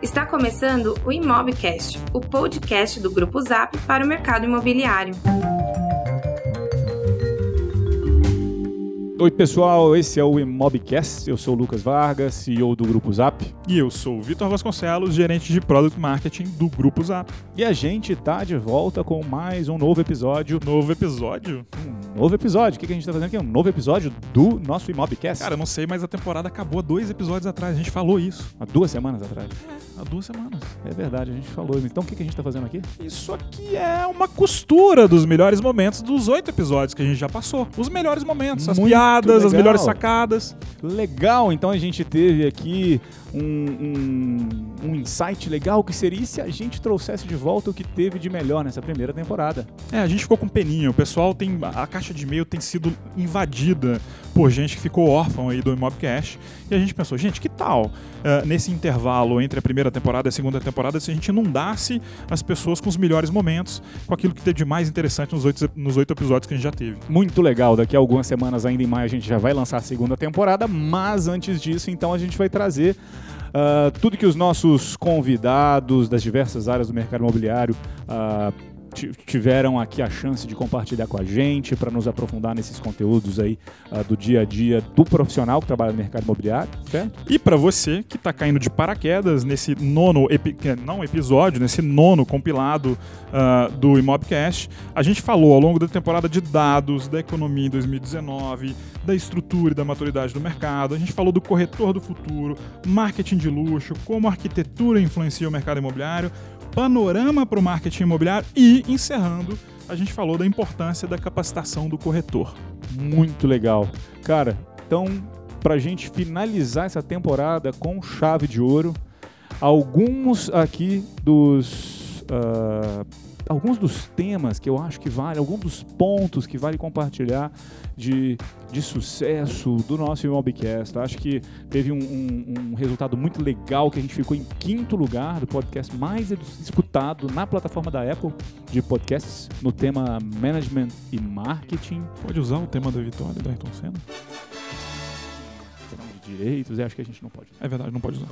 Está começando o Imobcast, o podcast do Grupo Zap para o mercado imobiliário. Oi, pessoal, esse é o Imobcast. Eu sou o Lucas Vargas, CEO do Grupo Zap. E eu sou o Vitor Vasconcelos, gerente de Product Marketing do Grupo Zap. E a gente tá de volta com mais um novo episódio. Novo episódio? Um novo episódio. O que a gente tá fazendo aqui? Um novo episódio do nosso Imobcast. Cara, eu não sei, mas a temporada acabou há dois episódios atrás. A gente falou isso. Há duas semanas atrás. É, há duas semanas. É verdade, a gente falou. Então o que a gente tá fazendo aqui? Isso aqui é uma costura dos melhores momentos dos oito episódios que a gente já passou. Os melhores momentos, as Muito piadas, as legal. melhores sacadas. Legal, então a gente teve aqui um, um, um insight legal que seria se a gente trouxesse de volta o que teve de melhor nessa primeira temporada. É, a gente ficou com peninha. O pessoal tem. A caixa de e-mail tem sido invadida por gente que ficou órfão aí do Imobcast. E a gente pensou, gente, que tal eh, nesse intervalo entre a primeira temporada e a segunda temporada se a gente inundasse as pessoas com os melhores momentos, com aquilo que teve de mais interessante nos oito, nos oito episódios que a gente já teve? Muito legal, daqui a algumas semanas ainda em maio a gente já vai lançar a segunda temporada, mas antes disso, então a gente vai trazer ah, tudo que os nossos convidados das diversas áreas do mercado imobiliário ti- tiveram aqui a chance de compartilhar com a gente para nos aprofundar nesses conteúdos aí ah, do dia a dia do profissional que trabalha no mercado imobiliário, certo? E para você que está caindo de paraquedas nesse nono, epi- é, não episódio, nesse nono compilado ah, do Imobcast, a gente falou ao longo da temporada de dados, da economia em 2019, da estrutura e da maturidade do mercado, a gente falou do corretor do futuro, marketing de luxo, como a arquitetura influencia o mercado imobiliário, panorama para o marketing imobiliário e, encerrando, a gente falou da importância da capacitação do corretor. Muito legal. Cara, então, pra gente finalizar essa temporada com chave de ouro, alguns aqui dos. ah, alguns dos temas que eu acho que vale, alguns dos pontos que vale compartilhar de, de sucesso do nosso Imobcast. Acho que teve um, um- um resultado muito legal que a gente ficou em quinto lugar do podcast mais escutado na plataforma da Apple de podcasts no tema Management e Marketing. Pode usar o tema da vitória do Ayrton Senna? de direitos, eu acho que a gente não pode. É verdade, não pode usar.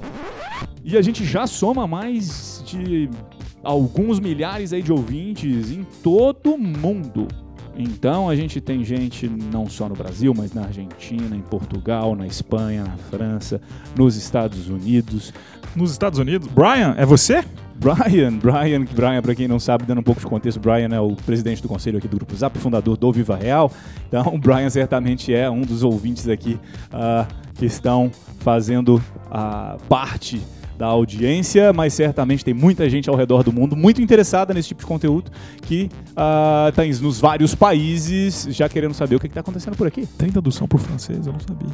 E a gente já soma mais de alguns milhares aí de ouvintes em todo o mundo. Então a gente tem gente não só no Brasil, mas na Argentina, em Portugal, na Espanha, na França, nos Estados Unidos. Nos Estados Unidos, Brian, é você? Brian, Brian, Brian, para quem não sabe, dando um pouco de contexto, Brian é o presidente do conselho aqui do Grupo Zap, fundador do Viva Real. Então, o Brian certamente é um dos ouvintes aqui ah, que estão fazendo a parte da audiência, mas certamente tem muita gente ao redor do mundo muito interessada nesse tipo de conteúdo que está nos vários países já querendo saber o que está acontecendo por aqui. Tem tradução por francês? Eu não sabia.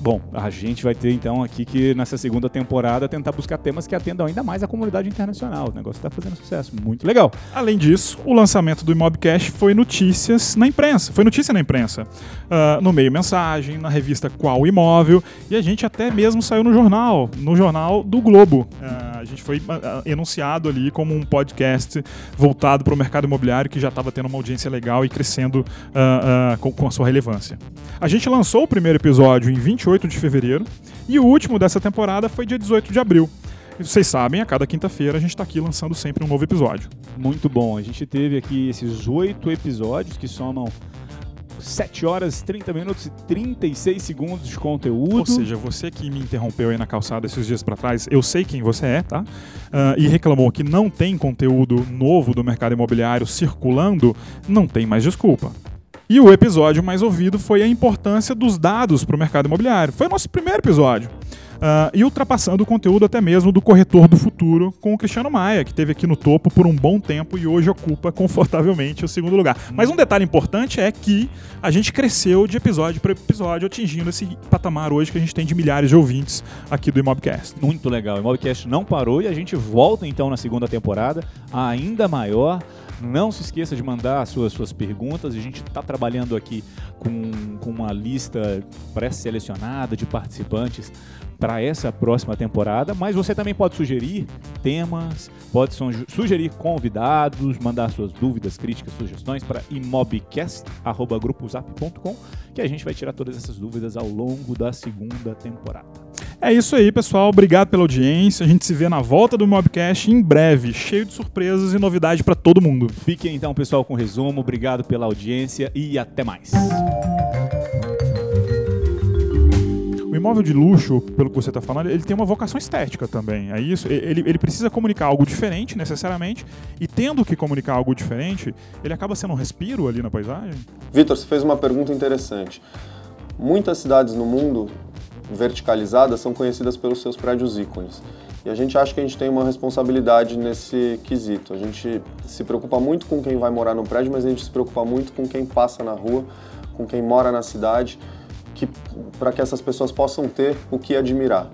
Bom, a gente vai ter então aqui que nessa segunda temporada tentar buscar temas que atendam ainda mais a comunidade internacional. O negócio está fazendo sucesso, muito legal. Além disso, o lançamento do Imobcast foi notícias na imprensa. Foi notícia na imprensa. Ah, no meio mensagem, na revista Qual Imóvel. E a gente até mesmo saiu no jornal, no jornal do Globo. A gente foi ah, ah, enunciado ali como um podcast voltado para o mercado imobiliário que já estava tendo uma audiência legal e crescendo ah, ah, com, com a sua relevância. A gente lançou o primeiro episódio em 28 de fevereiro e o último dessa temporada foi dia 18 de abril. E vocês sabem, a cada quinta-feira a gente está aqui lançando sempre um novo episódio. Muito bom. A gente teve aqui esses oito episódios que somam 7 horas, 30 minutos e 36 segundos de conteúdo. Ou seja, você que me interrompeu aí na calçada esses dias pra trás, eu sei quem você é, tá? Ah, e reclamou que não tem conteúdo novo do mercado imobiliário circulando, não tem mais desculpa. E o episódio mais ouvido foi a importância dos dados para o mercado imobiliário. Foi o nosso primeiro episódio. Ah, e ultrapassando o conteúdo até mesmo do corretor do futuro com o Cristiano Maia, que esteve aqui no topo por um bom tempo e hoje ocupa confortavelmente o segundo lugar. Mas um detalhe importante é que a gente cresceu de episódio para episódio, atingindo esse patamar hoje que a gente tem de milhares de ouvintes aqui do Imobcast. Muito legal. O Mobcast não parou e a gente volta então na segunda temporada ainda maior. Não se esqueça de mandar as suas, suas perguntas. A gente está trabalhando aqui com, com uma lista pré-selecionada de participantes para essa próxima temporada, mas você também pode sugerir temas, pode su- sugerir convidados, mandar suas dúvidas, críticas, sugestões para imobcast@grupozap.com, que a gente vai tirar todas essas dúvidas ao longo da segunda temporada. É isso aí, pessoal. Obrigado pela audiência. A gente se vê na volta do Mobcast em breve, cheio de surpresas e novidades para todo mundo. Fiquem então, pessoal, com o resumo. Obrigado pela audiência e até mais. O imóvel de luxo, pelo que você está falando, ele tem uma vocação estética também. É isso. Ele, ele precisa comunicar algo diferente, necessariamente, e tendo que comunicar algo diferente, ele acaba sendo um respiro ali na paisagem. Vitor, você fez uma pergunta interessante. Muitas cidades no mundo verticalizadas são conhecidas pelos seus prédios ícones. E a gente acha que a gente tem uma responsabilidade nesse quesito. A gente se preocupa muito com quem vai morar no prédio, mas a gente se preocupa muito com quem passa na rua, com quem mora na cidade, que, para que essas pessoas possam ter o que admirar.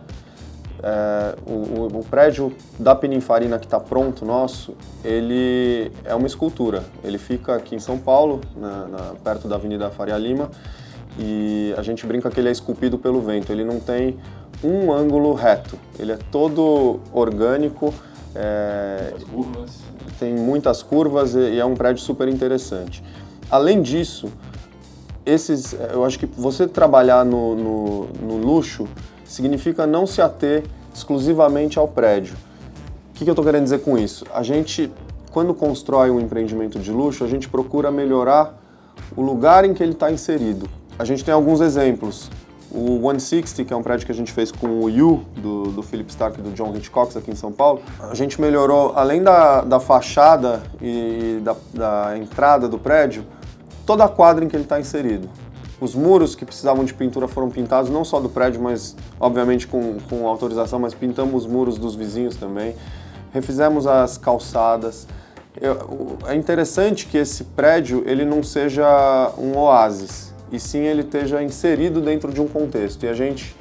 É, o, o, prédio da Pininfarina que está pronto, nosso, ele é uma escultura. Ele fica aqui em São Paulo, na, na, perto da Avenida Faria Lima, e a gente brinca que ele é esculpido pelo vento. Ele não tem um ângulo reto, ele é todo orgânico, é, tem muitas curvas e é um prédio super interessante. Além disso, esses, eu acho que você trabalhar no, no, no luxo significa não se ater exclusivamente ao prédio. O que, que eu estou querendo dizer com isso? A gente, quando constrói um empreendimento de luxo, a gente procura melhorar o lugar em que ele está inserido. A gente tem alguns exemplos. O 160, que é um prédio que a gente fez com o You, do, do Philip Stark e do John Hitchcock aqui em São Paulo, a gente melhorou, além da, da fachada e da, da entrada do prédio, toda a quadra em que ele está inserido. Os muros que precisavam de pintura foram pintados, não só do prédio, mas obviamente com, com autorização, mas pintamos os muros dos vizinhos também. Refizemos as calçadas. Eu, é interessante que esse prédio ele não seja um oásis e sim ele esteja inserido dentro de um contexto. E a gente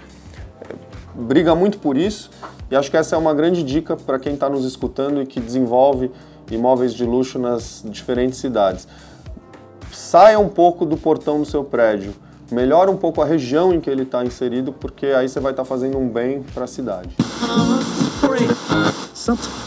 eh, briga muito por isso e acho que essa é uma grande dica para quem está nos escutando e que desenvolve imóveis de luxo nas diferentes cidades. Saia um pouco do portão do seu prédio, melhore um pouco a região em que ele está inserido, porque aí você vai estar tá fazendo um bem para a cidade.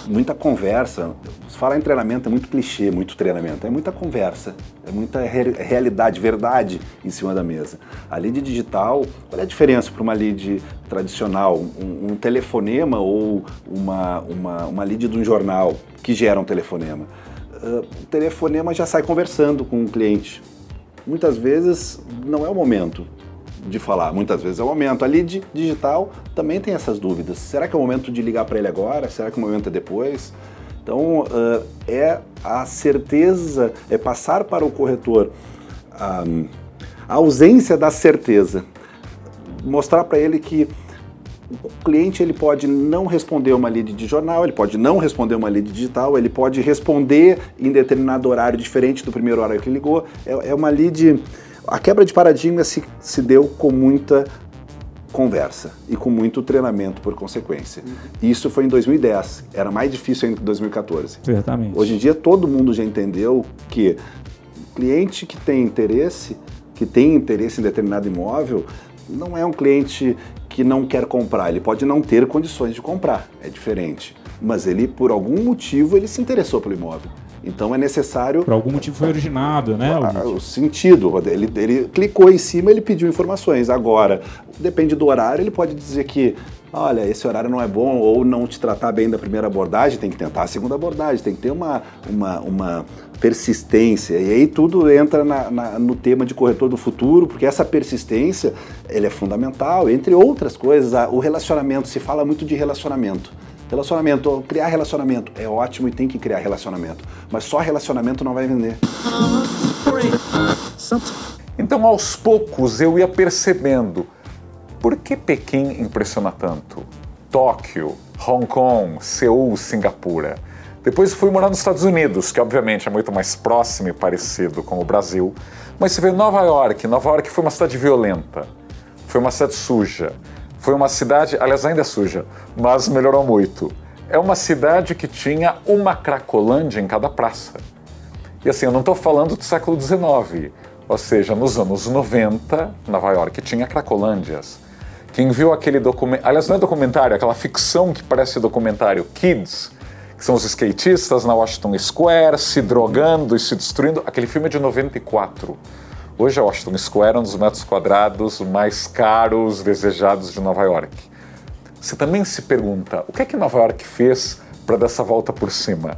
Muita conversa. Falar em treinamento é muito clichê, muito treinamento. É muita conversa, é muita re realidade, verdade em cima da mesa. A lead digital, qual é a diferença para uma lead tradicional? Um, um telefonema ou uma, uma, uma lead de um jornal que gera um telefonema? Uh, o telefonema já sai conversando com o cliente. Muitas vezes não é o momento de falar. Muitas vezes é o momento. A lead digital também tem essas dúvidas. Será que é o momento de ligar para ele agora? Será que o momento é depois? Então, uh, é a certeza, é passar para o corretor um, a ausência da certeza. Mostrar para ele que o cliente ele pode não responder uma lead de jornal, ele pode não responder uma lead digital, ele pode responder em determinado horário diferente do primeiro horário que ligou. É, é uma lead a quebra de paradigma se, se deu com muita conversa e com muito treinamento por consequência. Uhum. Isso foi em 2010, era mais difícil ainda que em 2014. Certamente. Hoje em dia todo mundo já entendeu que o cliente que tem interesse, que tem interesse em determinado imóvel, não é um cliente que não quer comprar, ele pode não ter condições de comprar, é diferente. Mas ele, por algum motivo, ele se interessou pelo imóvel. Então é necessário. Por algum motivo foi originado, né? Ah, o sentido. Ele, ele clicou em cima, ele pediu informações. Agora, depende do horário, ele pode dizer que olha, esse horário não é bom, ou não te tratar bem da primeira abordagem, tem que tentar a segunda abordagem, tem que ter uma, uma, uma persistência. E aí tudo entra na, na, no tema de corretor do futuro, porque essa persistência ele é fundamental, entre outras coisas. O relacionamento, se fala muito de relacionamento. Relacionamento, criar relacionamento é ótimo e tem que criar relacionamento, mas só relacionamento não vai vender. Então, aos poucos, eu ia percebendo por que Pequim impressiona tanto? Tóquio, Hong Kong, Seul, Singapura. Depois fui morar nos Estados Unidos, que obviamente é muito mais próximo e parecido com o Brasil. Mas você vê Nova York. Nova York foi uma cidade violenta, foi uma cidade suja, foi uma cidade, aliás, ainda é suja, mas melhorou muito. É uma cidade que tinha uma Cracolândia em cada praça. E assim, eu não estou falando do século XIX, ou seja, nos anos 90, Nova York tinha Cracolândias. Quem viu aquele documentário, aliás, não é documentário, é aquela ficção que parece documentário, Kids, que são os skatistas na Washington Square se drogando e se destruindo. Aquele filme é de 94. Hoje a Washington Square é um dos metros quadrados mais caros, desejados de Nova York. você também se pergunta o que é que Nova York fez para dar essa volta por cima?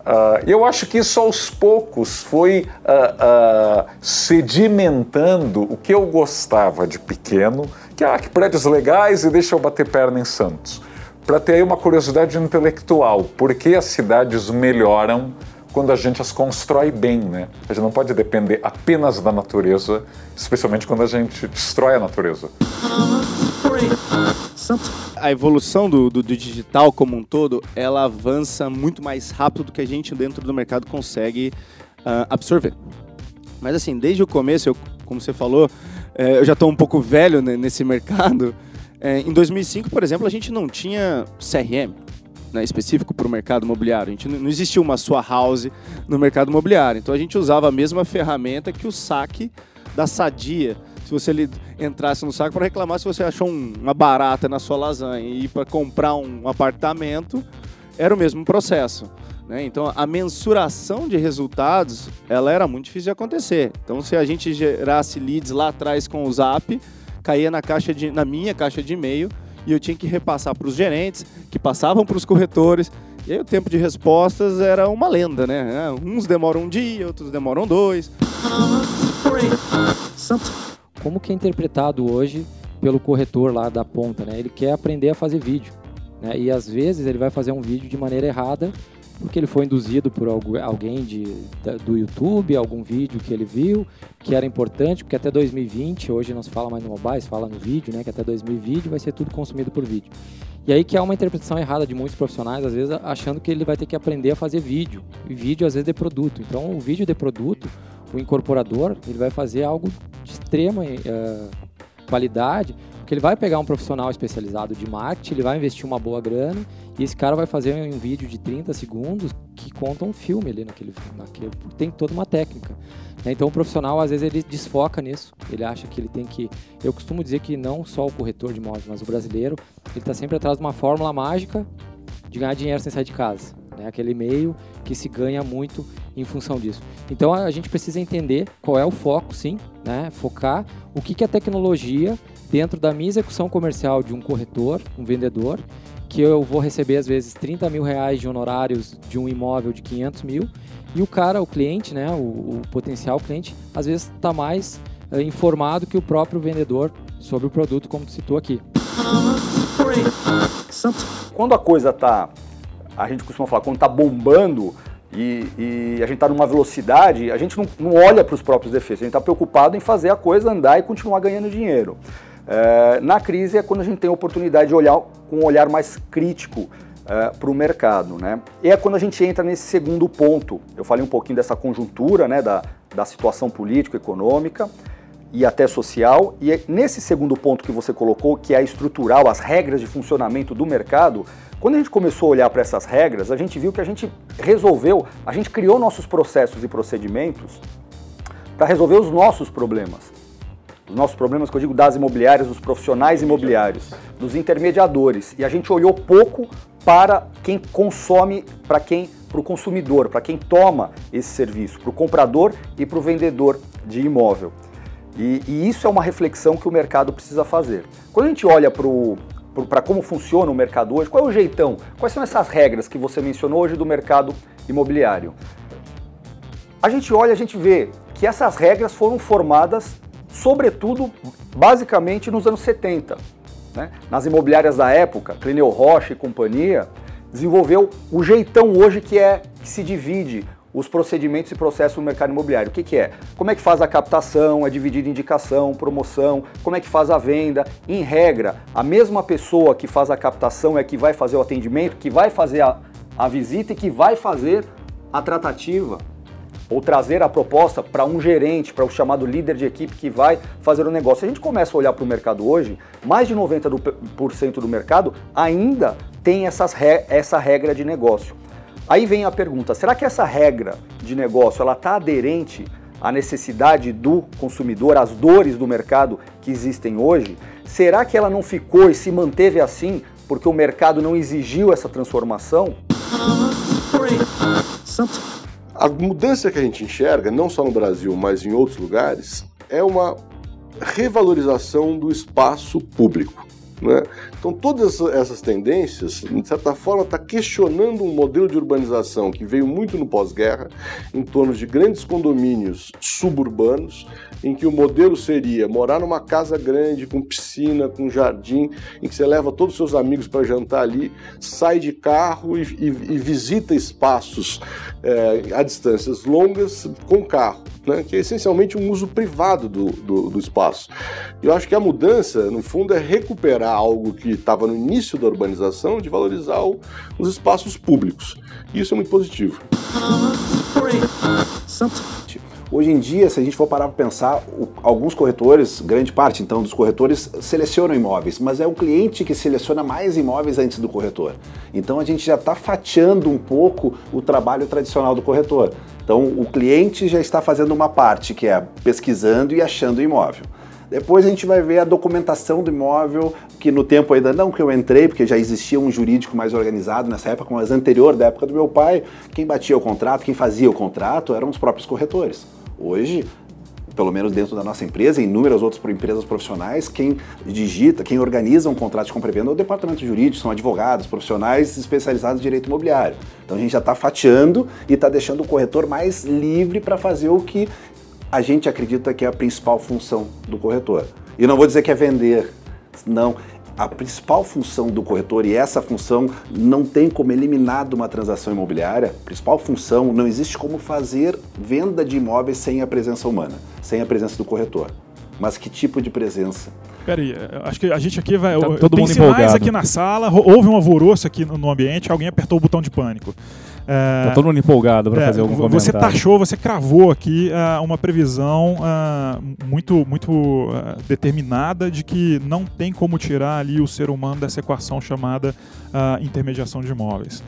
Uh, eu acho que isso aos poucos foi uh, uh, sedimentando o que eu gostava de pequeno, que, ah, que prédios legais e deixa eu bater perna em Santos. Para ter aí uma curiosidade intelectual, por que as cidades melhoram quando a gente as constrói bem, né? A gente não pode depender apenas da natureza, especialmente quando a gente destrói a natureza. A evolução do, do, do, digital como um todo, ela avança muito mais rápido do que a gente dentro do mercado consegue uh, absorver. Mas assim, desde o começo, eu, como você falou, é, eu já estou um pouco velho né, nesse mercado. É, em 2005, por exemplo, a gente não tinha CRM né, específico para o mercado imobiliário. A gente não, não existia uma sua house no mercado imobiliário. Então a gente usava a mesma ferramenta que o saque da Sadia se você entrasse no saco para reclamar se você achou um, uma barata na sua lasanha e para comprar um apartamento, era o mesmo processo. Né? Então, a mensuração de resultados, ela era muito difícil de acontecer. Então, se a gente gerasse leads lá atrás com o Zap, caía na, caixa de, na minha caixa de e-mail e eu tinha que repassar para os gerentes, que passavam para os corretores, e aí o tempo de respostas era uma lenda, né? Uns demoram um dia, outros demoram dois como que é interpretado hoje pelo corretor lá da ponta, né? Ele quer aprender a fazer vídeo, né? E às vezes ele vai fazer um vídeo de maneira errada porque ele foi induzido por alguém de, do YouTube, algum vídeo que ele viu, que era importante, porque até 2020, hoje não se fala mais no mobile, se fala no vídeo, né? Que até 2020 vai ser tudo consumido por vídeo. E aí que é uma interpretação errada de muitos profissionais, às vezes achando que ele vai ter que aprender a fazer vídeo. E vídeo às vezes de produto. Então o vídeo de produto, o incorporador, ele vai fazer algo de extrema uh, qualidade, ele vai pegar um profissional especializado de marketing, ele vai investir uma boa grana e esse cara vai fazer um vídeo de 30 segundos que conta um filme ali naquele, naquele tem toda uma técnica. Né? Então o profissional às vezes ele desfoca nisso, ele acha que ele tem que. Eu costumo dizer que não só o corretor de imóveis, mas o brasileiro, ele está sempre atrás de uma fórmula mágica de ganhar dinheiro sem sair de casa. Né? Aquele meio que se ganha muito em função disso. Então a gente precisa entender qual é o foco, sim, né? focar o que, que a tecnologia dentro da minha execução comercial de um corretor, um vendedor, que eu vou receber às vezes 30 mil reais de honorários de um imóvel de 500 mil e o cara, o cliente, né, o, o potencial cliente, às vezes está mais é, informado que o próprio vendedor sobre o produto, como tu citou aqui. Quando a coisa está a gente costuma falar, quando está bombando e, e, a gente está numa velocidade, a gente não, não olha para os próprios defeitos, a gente está preocupado em fazer a coisa andar e continuar ganhando dinheiro. É, na crise é quando a gente tem a oportunidade de olhar com um olhar mais crítico é, para o mercado. Né? E é quando a gente entra nesse segundo ponto. Eu falei um pouquinho dessa conjuntura, né, da, da situação político-econômica e até social. E é nesse segundo ponto que você colocou, que é estrutural, as regras de funcionamento do mercado, quando a gente começou a olhar para essas regras, a gente viu que a gente resolveu, a gente criou nossos processos e procedimentos para resolver os nossos problemas. Os nossos problemas, que eu digo, das imobiliárias, dos profissionais imobiliários, dos intermediadores. E a gente olhou pouco para quem consome, para quem, para o consumidor, para quem toma esse serviço, para o comprador e para o vendedor de imóvel. E, e, isso é uma reflexão que o mercado precisa fazer. Quando a gente olha para como funciona o mercado hoje, qual é o jeitão? Quais são essas regras que você mencionou hoje do mercado imobiliário? A gente olha, a gente vê que essas regras foram formadas, sobretudo, basicamente nos anos 70. Né? Nas imobiliárias da época, Clineu Rocha e companhia, desenvolveu o jeitão hoje que é que se divide os procedimentos e processos no mercado imobiliário. O que, que, é? Como é que faz a captação, é dividido indicação, promoção, como é que faz a venda. Em regra, a mesma pessoa que faz a captação é que vai fazer o atendimento, que vai fazer a, a visita e que vai fazer a tratativa ou trazer a proposta para um gerente, para o chamado líder de equipe que vai fazer o negócio. Se a gente começa a olhar para o mercado hoje, mais de 90% do mercado ainda tem essas, essa regra de negócio. Aí vem a pergunta: será que essa regra de negócio ela está aderente à necessidade do consumidor, às dores do mercado que existem hoje? Será que ela não ficou e se manteve assim porque o mercado não exigiu essa transformação? A mudança que a gente enxerga, não só no Brasil, mas em outros lugares, é uma revalorização do espaço público. Né? Então, todas essas tendências, de certa forma, está questionando um modelo de urbanização que veio muito no pós-guerra, em torno de grandes condomínios suburbanos, em que o modelo seria morar numa casa grande, com piscina, com jardim, em que você leva todos os seus amigos para jantar ali, sai de carro e, e, e visita espaços é, a distâncias longas com carro, né? que é essencialmente um uso privado do, do, do espaço. Eu acho que a mudança, no fundo, é recuperar algo que estava no início da urbanização, de valorizar o, os espaços públicos. Isso é muito positivo. Hoje em dia, se a gente for parar para pensar, alguns corretores, grande parte então dos corretores, selecionam imóveis, mas é o cliente que seleciona mais imóveis antes do corretor. Então a gente já está fatiando um pouco o trabalho tradicional do corretor. Então o cliente já está fazendo uma parte que é pesquisando e achando o imóvel. Depois a gente vai ver a documentação do imóvel, que no tempo ainda não que eu entrei, porque já existia um jurídico mais organizado nessa época, mas anterior da época do meu pai, quem batia o contrato, quem fazia o contrato eram os próprios corretores. Hoje, pelo menos dentro da nossa empresa e inúmeras outras empresas profissionais, quem digita, quem organiza um contrato de compra e venda é o departamento jurídico, são advogados, profissionais especializados em direito imobiliário. Então a gente já está fatiando e está deixando o corretor mais livre para fazer o que a gente acredita que é a principal função do corretor. E não vou dizer que é vender, não a principal função do corretor, e essa função não tem como eliminar de uma transação imobiliária, a principal função, não existe como fazer venda de imóveis sem a presença humana, sem a presença do corretor. Mas que tipo de presença? Peraí, acho que a gente aqui vai. Tá todo tem mundo sinais empolgado. aqui na sala, houve um alvoroço aqui no ambiente, alguém apertou o botão de pânico. É, Tá todo mundo empolgado para É, fazer algum comentário. Você taxou, você cravou aqui ah, uma previsão ah, muito, muito determinada de que não tem como tirar ali o ser humano dessa equação chamada intermediação de imóveis.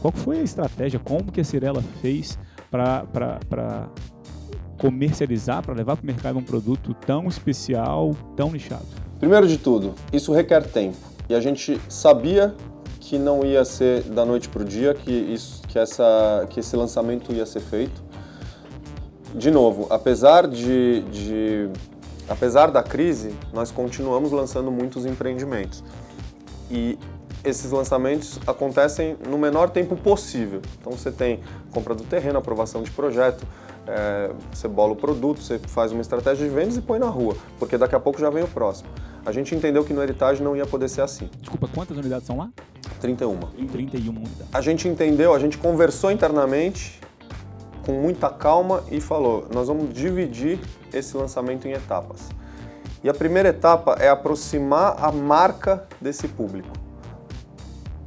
Qual foi a estratégia? Como que a Cirela fez para comercializar, para levar para o mercado um produto tão especial, tão nichado? Primeiro de tudo, isso requer tempo. E a gente sabia que não ia ser da noite para o dia, que, isso, que, essa, que esse lançamento ia ser feito. De novo, apesar de, de apesar da crise, nós continuamos lançando muitos empreendimentos. E esses lançamentos acontecem no menor tempo possível. Então você tem compra do terreno, aprovação de projeto, é, você bola o produto, você faz uma estratégia de vendas e põe na rua, porque daqui a pouco já vem o próximo. A gente entendeu que no Heritage não ia poder ser assim. Desculpa, quantas unidades são lá? 31. 31 unidades. A gente entendeu, a gente conversou internamente com muita calma e falou: nós vamos dividir esse lançamento em etapas. E a primeira etapa é aproximar a marca desse público.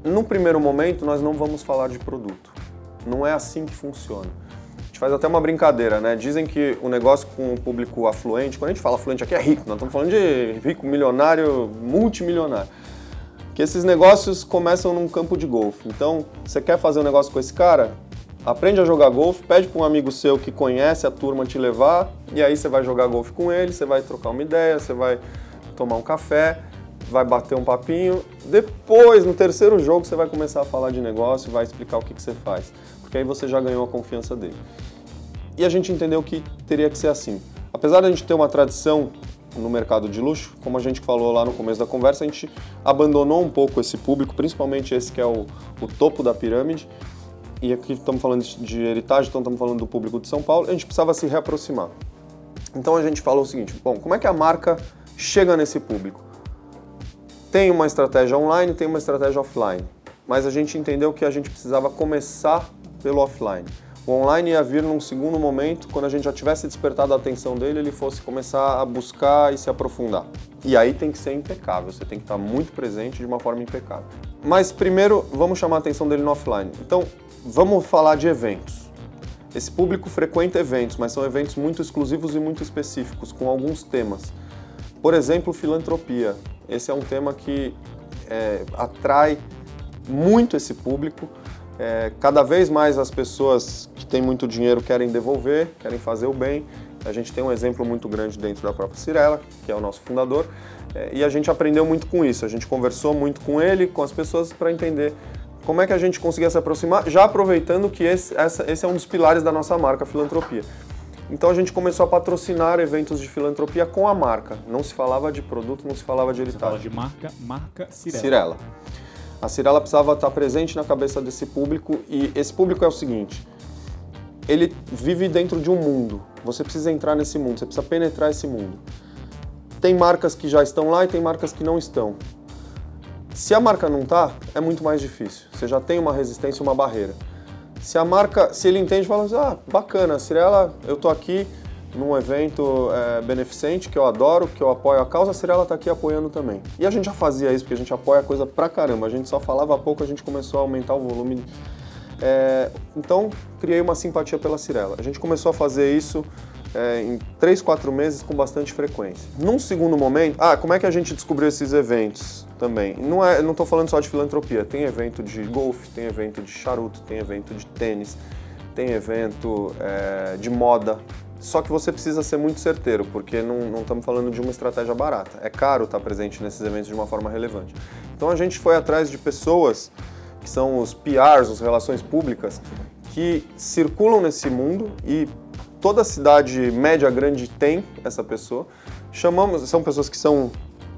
No primeiro momento, nós não vamos falar de produto. Não é assim que funciona. Gente faz até uma brincadeira, né? Dizem que o negócio com o público afluente, quando a gente fala afluente aqui é rico, nós estamos falando de rico, milionário, multimilionário. Que esses negócios começam num campo de golfe. Então, você quer fazer um negócio com esse cara? Aprende a jogar golfe, pede para um amigo seu que conhece a turma te levar, e aí você vai jogar golfe com ele, você vai trocar uma ideia, você vai tomar um café, vai bater um papinho. Depois, no terceiro jogo, você vai começar a falar de negócio, vai explicar o que, que você faz, porque aí você já ganhou a confiança dele. E a gente entendeu que teria que ser assim. Apesar de a gente ter uma tradição no mercado de luxo, como a gente falou lá no começo da conversa, a gente abandonou um pouco esse público, principalmente esse que é o, o topo da pirâmide. E aqui estamos falando de heritage, então estamos falando do público de São Paulo. A gente precisava se reaproximar. Então a gente falou o seguinte: bom, como é que a marca chega nesse público? Tem uma estratégia online, tem uma estratégia offline, mas a gente entendeu que a gente precisava começar pelo offline. O online ia vir num segundo momento, quando a gente já tivesse despertado a atenção dele, ele fosse começar a buscar e se aprofundar. E aí tem que ser impecável, você tem que estar muito presente de uma forma impecável. Mas primeiro, vamos chamar a atenção dele no offline. Então, vamos falar de eventos. Esse público frequenta eventos, mas são eventos muito exclusivos e muito específicos, com alguns temas. Por exemplo, filantropia. Esse é um tema que é, atrai muito esse público. É, cada vez mais as pessoas que têm muito dinheiro querem devolver, querem fazer o bem. A gente tem um exemplo muito grande dentro da própria Cirela, que é o nosso fundador, é, e a gente aprendeu muito com isso. A gente conversou muito com ele, com as pessoas, para entender como é que a gente conseguia se aproximar, já aproveitando que esse, essa, esse é um dos pilares da nossa marca, a filantropia. Então a gente começou a patrocinar eventos de filantropia com a marca. Não se falava de produto, não se falava de Você fala heritage. de marca, marca Cirela. Cirela. A Cirela precisava estar presente na cabeça desse público e esse público é o seguinte: ele vive dentro de um mundo. Você precisa entrar nesse mundo, você precisa penetrar esse mundo. Tem marcas que já estão lá e tem marcas que não estão. Se a marca não tá, é muito mais difícil. Você já tem uma resistência, uma barreira. Se a marca, se ele entende, fala assim, ah, bacana, Cirela, eu tô aqui num evento é, beneficente que eu adoro, que eu apoio a causa, a Cirela tá aqui apoiando também. E a gente já fazia isso, porque a gente apoia a coisa pra caramba. A gente só falava pouco, a gente começou a aumentar o volume. É, então, criei uma simpatia pela Cirela. A gente começou a fazer isso é, em 3, 4 meses com bastante frequência. Num segundo momento, ah, como é que a gente descobriu esses eventos também? Não é, não estou falando só de filantropia, tem evento de golfe, tem evento de charuto, tem evento de tênis, tem evento é, de moda. Só que você precisa ser muito certeiro, porque não, estamos falando de uma estratégia barata. É caro estar presente nesses eventos de uma forma relevante. Então a gente foi atrás de pessoas que são os PRs, as relações públicas, que circulam nesse mundo e toda cidade média grande tem essa pessoa. Chamamos, são pessoas que são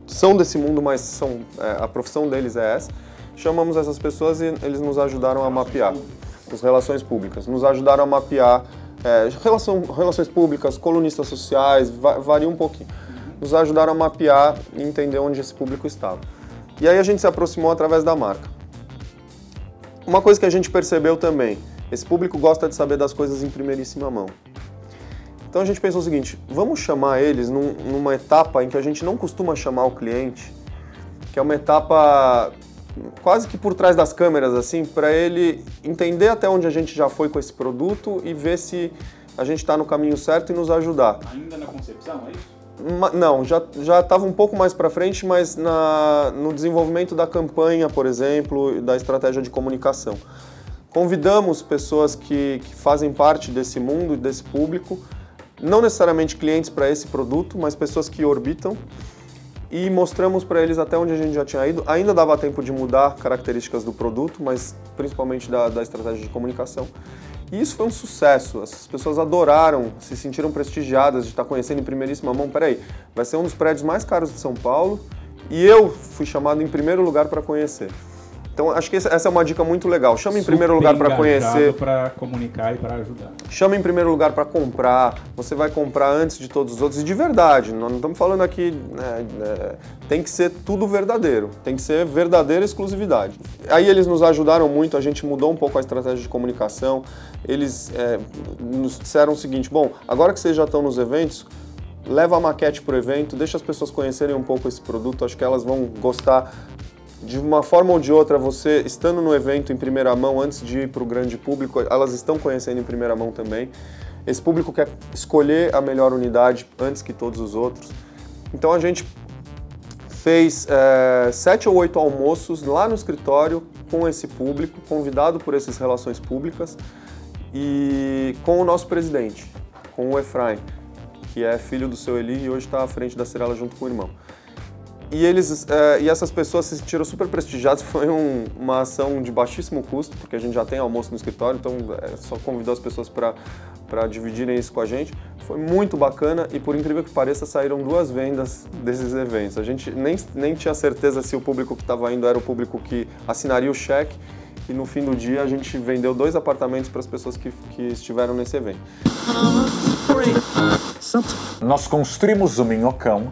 são desse mundo, mas são é, a profissão deles é essa. Chamamos essas pessoas e eles nos ajudaram a mapear as relações públicas, nos ajudaram a mapear é, relação, relações públicas, colunistas sociais, va varia um pouquinho. Nos ajudaram a mapear e entender onde esse público estava. E aí a gente se aproximou através da marca. Uma coisa que a gente percebeu também, esse público gosta de saber das coisas em primeiríssima mão. Então a gente pensou o seguinte: vamos chamar eles num, numa etapa em que a gente não costuma chamar o cliente, que é uma etapa quase que por trás das câmeras, assim, para ele entender até onde a gente já foi com esse produto e ver se a gente está no caminho certo e nos ajudar. Ainda na concepção, é isso? Não, já já estava um pouco mais para frente, mas na, no desenvolvimento da campanha, por exemplo, da estratégia de comunicação. Convidamos pessoas que, que fazem parte desse mundo e desse público, não necessariamente clientes para esse produto, mas pessoas que orbitam, e mostramos para eles até onde a gente já tinha ido. Ainda dava tempo de mudar características do produto, mas principalmente da, da estratégia de comunicação. E isso foi um sucesso. As pessoas adoraram, se sentiram prestigiadas de estar conhecendo em primeiríssima mão. Peraí, vai ser um dos prédios mais caros de São Paulo e eu fui chamado em primeiro lugar para conhecer. Então, acho que essa é uma dica muito legal. Chama em primeiro lugar para conhecer, para comunicar e para ajudar. chama em primeiro lugar para comprar. Você vai comprar antes de todos os outros e de verdade. Nós não estamos falando aqui, né, é, tem que ser tudo verdadeiro. Tem que ser verdadeira exclusividade. Aí eles nos ajudaram muito. A gente mudou um pouco a estratégia de comunicação. Eles é, nos disseram o seguinte: bom, agora que vocês já estão nos eventos, leva a maquete para o evento, deixa as pessoas conhecerem um pouco esse produto. Acho que elas vão gostar de uma forma ou de outra, você estando no evento em primeira mão, antes de ir para o grande público, elas estão conhecendo em primeira mão também. Esse público quer escolher a melhor unidade antes que todos os outros. Então a gente fez é, sete ou oito almoços lá no escritório com esse público, convidado por essas relações públicas e com o nosso presidente, com o Efraim, que é filho do seu Eli e hoje está à frente da Cirela junto com o irmão. E, eles, eh, e essas pessoas se sentiram super prestigiadas. Foi um- uma ação de baixíssimo custo, porque a gente já tem almoço no escritório, então eh, só convidou as pessoas para dividirem isso com a gente. Foi muito bacana e, por incrível que pareça, saíram duas vendas desses eventos. A gente nem, nem tinha certeza se o público que estava indo era o público que assinaria o cheque. E no fim do dia a gente vendeu dois apartamentos para as pessoas que, que estiveram nesse evento. Nós construímos o Minhocão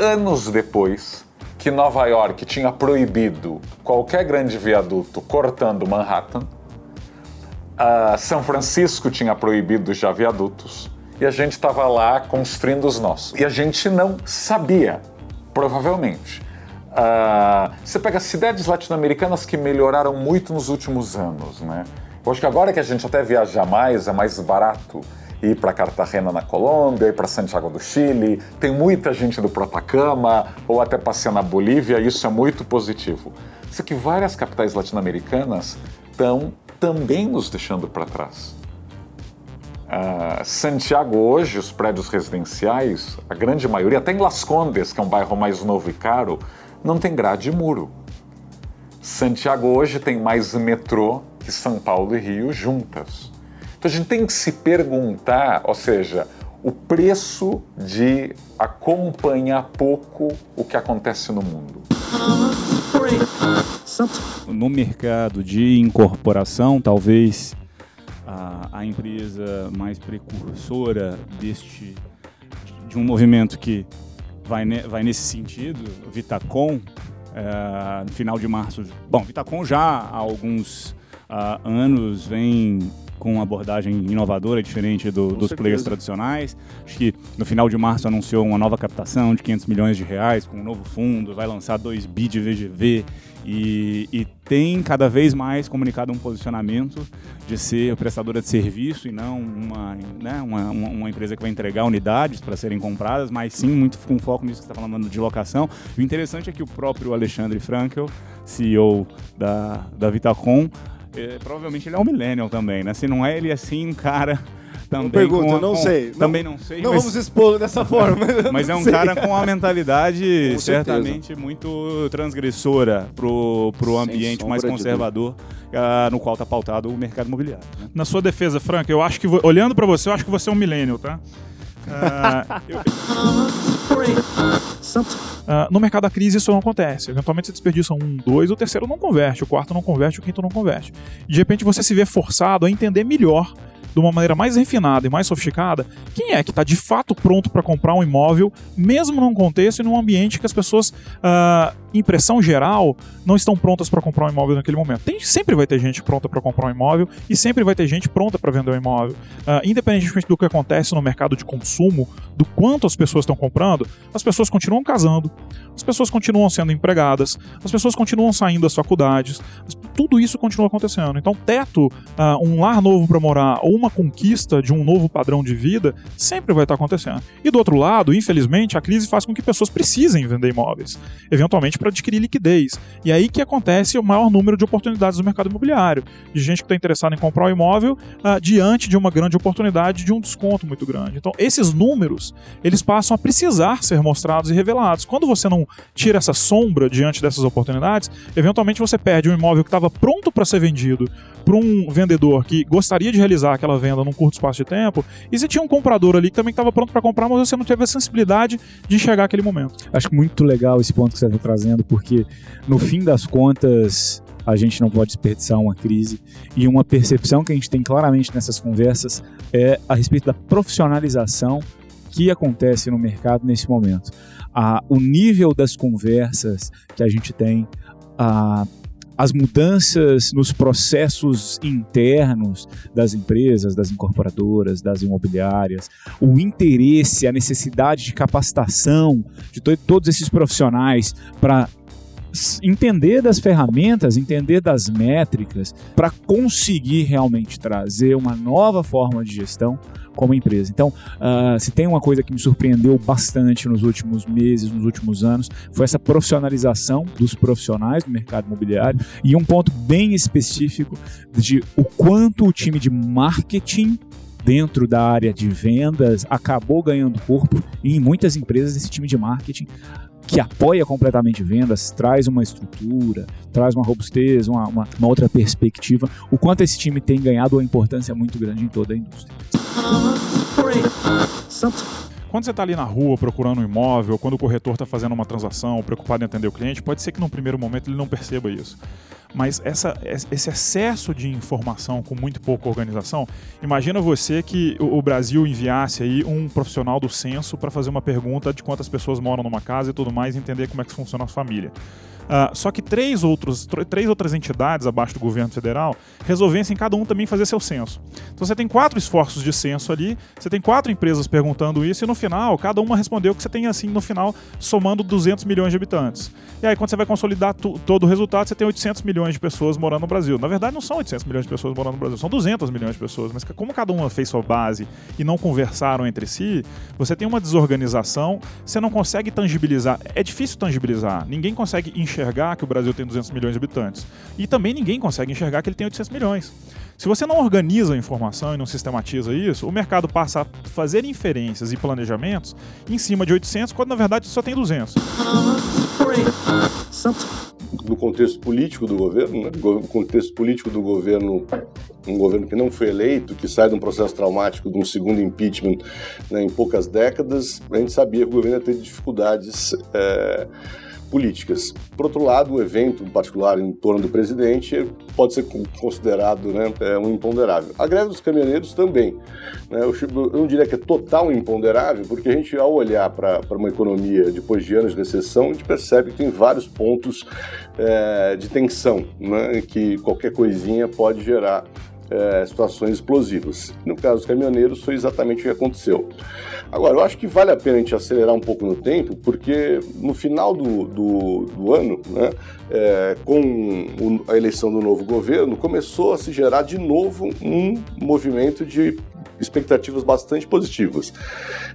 anos depois que Nova York tinha proibido qualquer grande viaduto cortando Manhattan. Ah, São Francisco tinha proibido já viadutos. E a gente estava lá construindo os nossos. E a gente não sabia, provavelmente. Ah, você pega cidades latino-americanas que melhoraram muito nos últimos anos, né? Eu acho que agora que a gente até viaja mais, é mais barato ir para Cartagena na Colômbia, ir para Santiago do Chile. Tem muita gente do Atacama ou até passear na Bolívia, isso é muito positivo. Só que várias capitais latino-americanas estão também nos deixando para trás. Ah, Santiago hoje, os prédios residenciais, a grande maioria, até em Las Condes, que é um bairro mais novo e caro, não tem grade e muro. Santiago hoje tem mais metrô que São Paulo e Rio juntas. Então a gente tem que se perguntar, ou seja, o preço de acompanhar pouco o que acontece no mundo. No mercado de incorporação, talvez a, a empresa mais precursora deste de um movimento que vai, ne, vai nesse sentido, Vitacom, é, no final de março. Bom, Vitacom já há alguns uh, anos vem com uma abordagem inovadora, diferente do, dos certeza. players tradicionais. Acho que no final de março anunciou uma nova captação de 500 milhões de reais com um novo fundo, vai lançar 2 bi de VGV e, e, tem cada vez mais comunicado um posicionamento de ser prestadora de serviço e não uma, né, uma, uma, empresa que vai entregar unidades para serem compradas, mas sim muito com foco nisso que você está falando de locação. o interessante é que o próprio Alexandre Frankel, CEO da, da Vitacom, é, provavelmente ele é um millennial também, né? Se não é, ele é sim um cara também. Pergunta, com, não com, sei. Também não, não sei. Não mas, vamos expor dessa forma. mas é um sei. cara com uma mentalidade com certamente muito transgressora pro, pro ambiente mais conservador uh, no qual está pautado o mercado imobiliário. Né? Na sua defesa, Frank, eu acho que olhando para você, eu acho que você é um millennial, tá? Uh, eu... Uh, no mercado da crise isso não acontece. Eventualmente você desperdiça um, dois, o terceiro não converte, o quarto não converte, o quinto não converte. De repente você se vê forçado a entender melhor de uma maneira mais refinada e mais sofisticada, quem é que está de fato pronto para comprar um imóvel, mesmo num contexto e num ambiente que as pessoas, uh, impressão geral, não estão prontas para comprar um imóvel naquele momento. Tem, sempre vai ter gente pronta para comprar um imóvel e sempre vai ter gente pronta para vender um imóvel. Uh, independentemente do que acontece no mercado de consumo, do quanto as pessoas estão comprando, as pessoas continuam casando, as pessoas continuam sendo empregadas, as pessoas continuam saindo das faculdades, tudo isso continua acontecendo. Então, teto, uh, um lar novo para morar ou uma conquista de um novo padrão de vida sempre vai estar acontecendo. E do outro lado, infelizmente, a crise faz com que pessoas precisem vender imóveis, eventualmente para adquirir liquidez. E aí que acontece o maior número de oportunidades no mercado imobiliário, de gente que está interessada em comprar um imóvel uh, diante de uma grande oportunidade de um desconto muito grande. Então, esses números, eles passam a precisar ser mostrados e revelados. Quando você não tira essa sombra diante dessas oportunidades, eventualmente você perde um imóvel que estava pronto para ser vendido para um vendedor que gostaria de realizar aquela venda num curto espaço de tempo, e você tinha um comprador ali que também estava pronto para comprar, mas você não teve a sensibilidade de enxergar aquele momento. Acho muito legal esse ponto que você está trazendo, porque no fim das contas a gente não pode desperdiçar uma crise e uma percepção que a gente tem claramente nessas conversas é a respeito da profissionalização que acontece no mercado nesse momento. Ah, o nível das conversas que a gente tem, a as mudanças nos processos internos das empresas, das incorporadoras, das imobiliárias, o interesse, a necessidade de capacitação de to todos esses profissionais para entender das ferramentas, entender das métricas, para conseguir realmente trazer uma nova forma de gestão como empresa. Então, uh, se tem uma coisa que me surpreendeu bastante nos últimos meses, nos últimos anos, foi essa profissionalização dos profissionais do mercado imobiliário e um ponto bem específico de o quanto o time de marketing dentro da área de vendas acabou ganhando corpo e em muitas empresas esse time de marketing que apoia completamente vendas, traz uma estrutura, traz uma robustez, uma, uma, uma, outra perspectiva, o quanto esse time tem ganhado uma importância muito grande em toda a indústria. Quando você está ali na rua procurando um imóvel, quando o corretor está fazendo uma transação, preocupado em atender o cliente, pode ser que num primeiro momento ele não perceba isso. Mas essa, esse excesso de informação com muito pouca organização, imagina você que o Brasil enviasse aí um profissional do censo para fazer uma pergunta de quantas pessoas moram numa casa e tudo mais, e entender como é que funciona a família. Uh, só que três, outros, três outras entidades abaixo do governo federal resolvessem cada um também fazer seu censo. Então você tem quatro esforços de censo ali, você tem quatro empresas perguntando isso e no final cada uma respondeu que você tem assim no final somando 200 milhões de habitantes. E aí quando você vai consolidar todo o resultado, você tem 800 milhões de pessoas morando no Brasil. Na verdade não são 800 milhões de pessoas morando no Brasil, são 200 milhões de pessoas, mas como cada uma fez sua base e não conversaram entre si, você tem uma desorganização, você não consegue tangibilizar. É difícil tangibilizar, ninguém consegue enxergar enxergar que o Brasil tem 200 milhões de habitantes. E também ninguém consegue enxergar que ele tem 800 milhões. Se você não organiza a informação e não sistematiza isso, o mercado passa a fazer inferências e planejamentos em cima de 800, quando na verdade só tem 200. no contexto político do governo, né? contexto político do governo, um governo que não foi eleito, que sai de um processo traumático de um segundo impeachment né, em poucas décadas, a gente sabia que o governo ia ter dificuldades. É, políticas. Por outro lado, o evento, em particular em torno do presidente, pode ser considerado né, é, um imponderável. A greve dos caminhoneiros também. Né, eu, não diria que é total imponderável, porque a gente, ao olhar para uma economia depois de anos de recessão, a gente percebe que tem vários pontos é, de tensão, né, que qualquer coisinha pode gerar é, situações explosivas. No caso dos caminhoneiros, foi exatamente o que aconteceu. Agora, eu acho que vale a pena a gente acelerar um pouco no tempo, porque no final do, do, do ano, né, é, com a eleição do novo governo, começou a se gerar de novo um movimento de expectativas bastante positivas.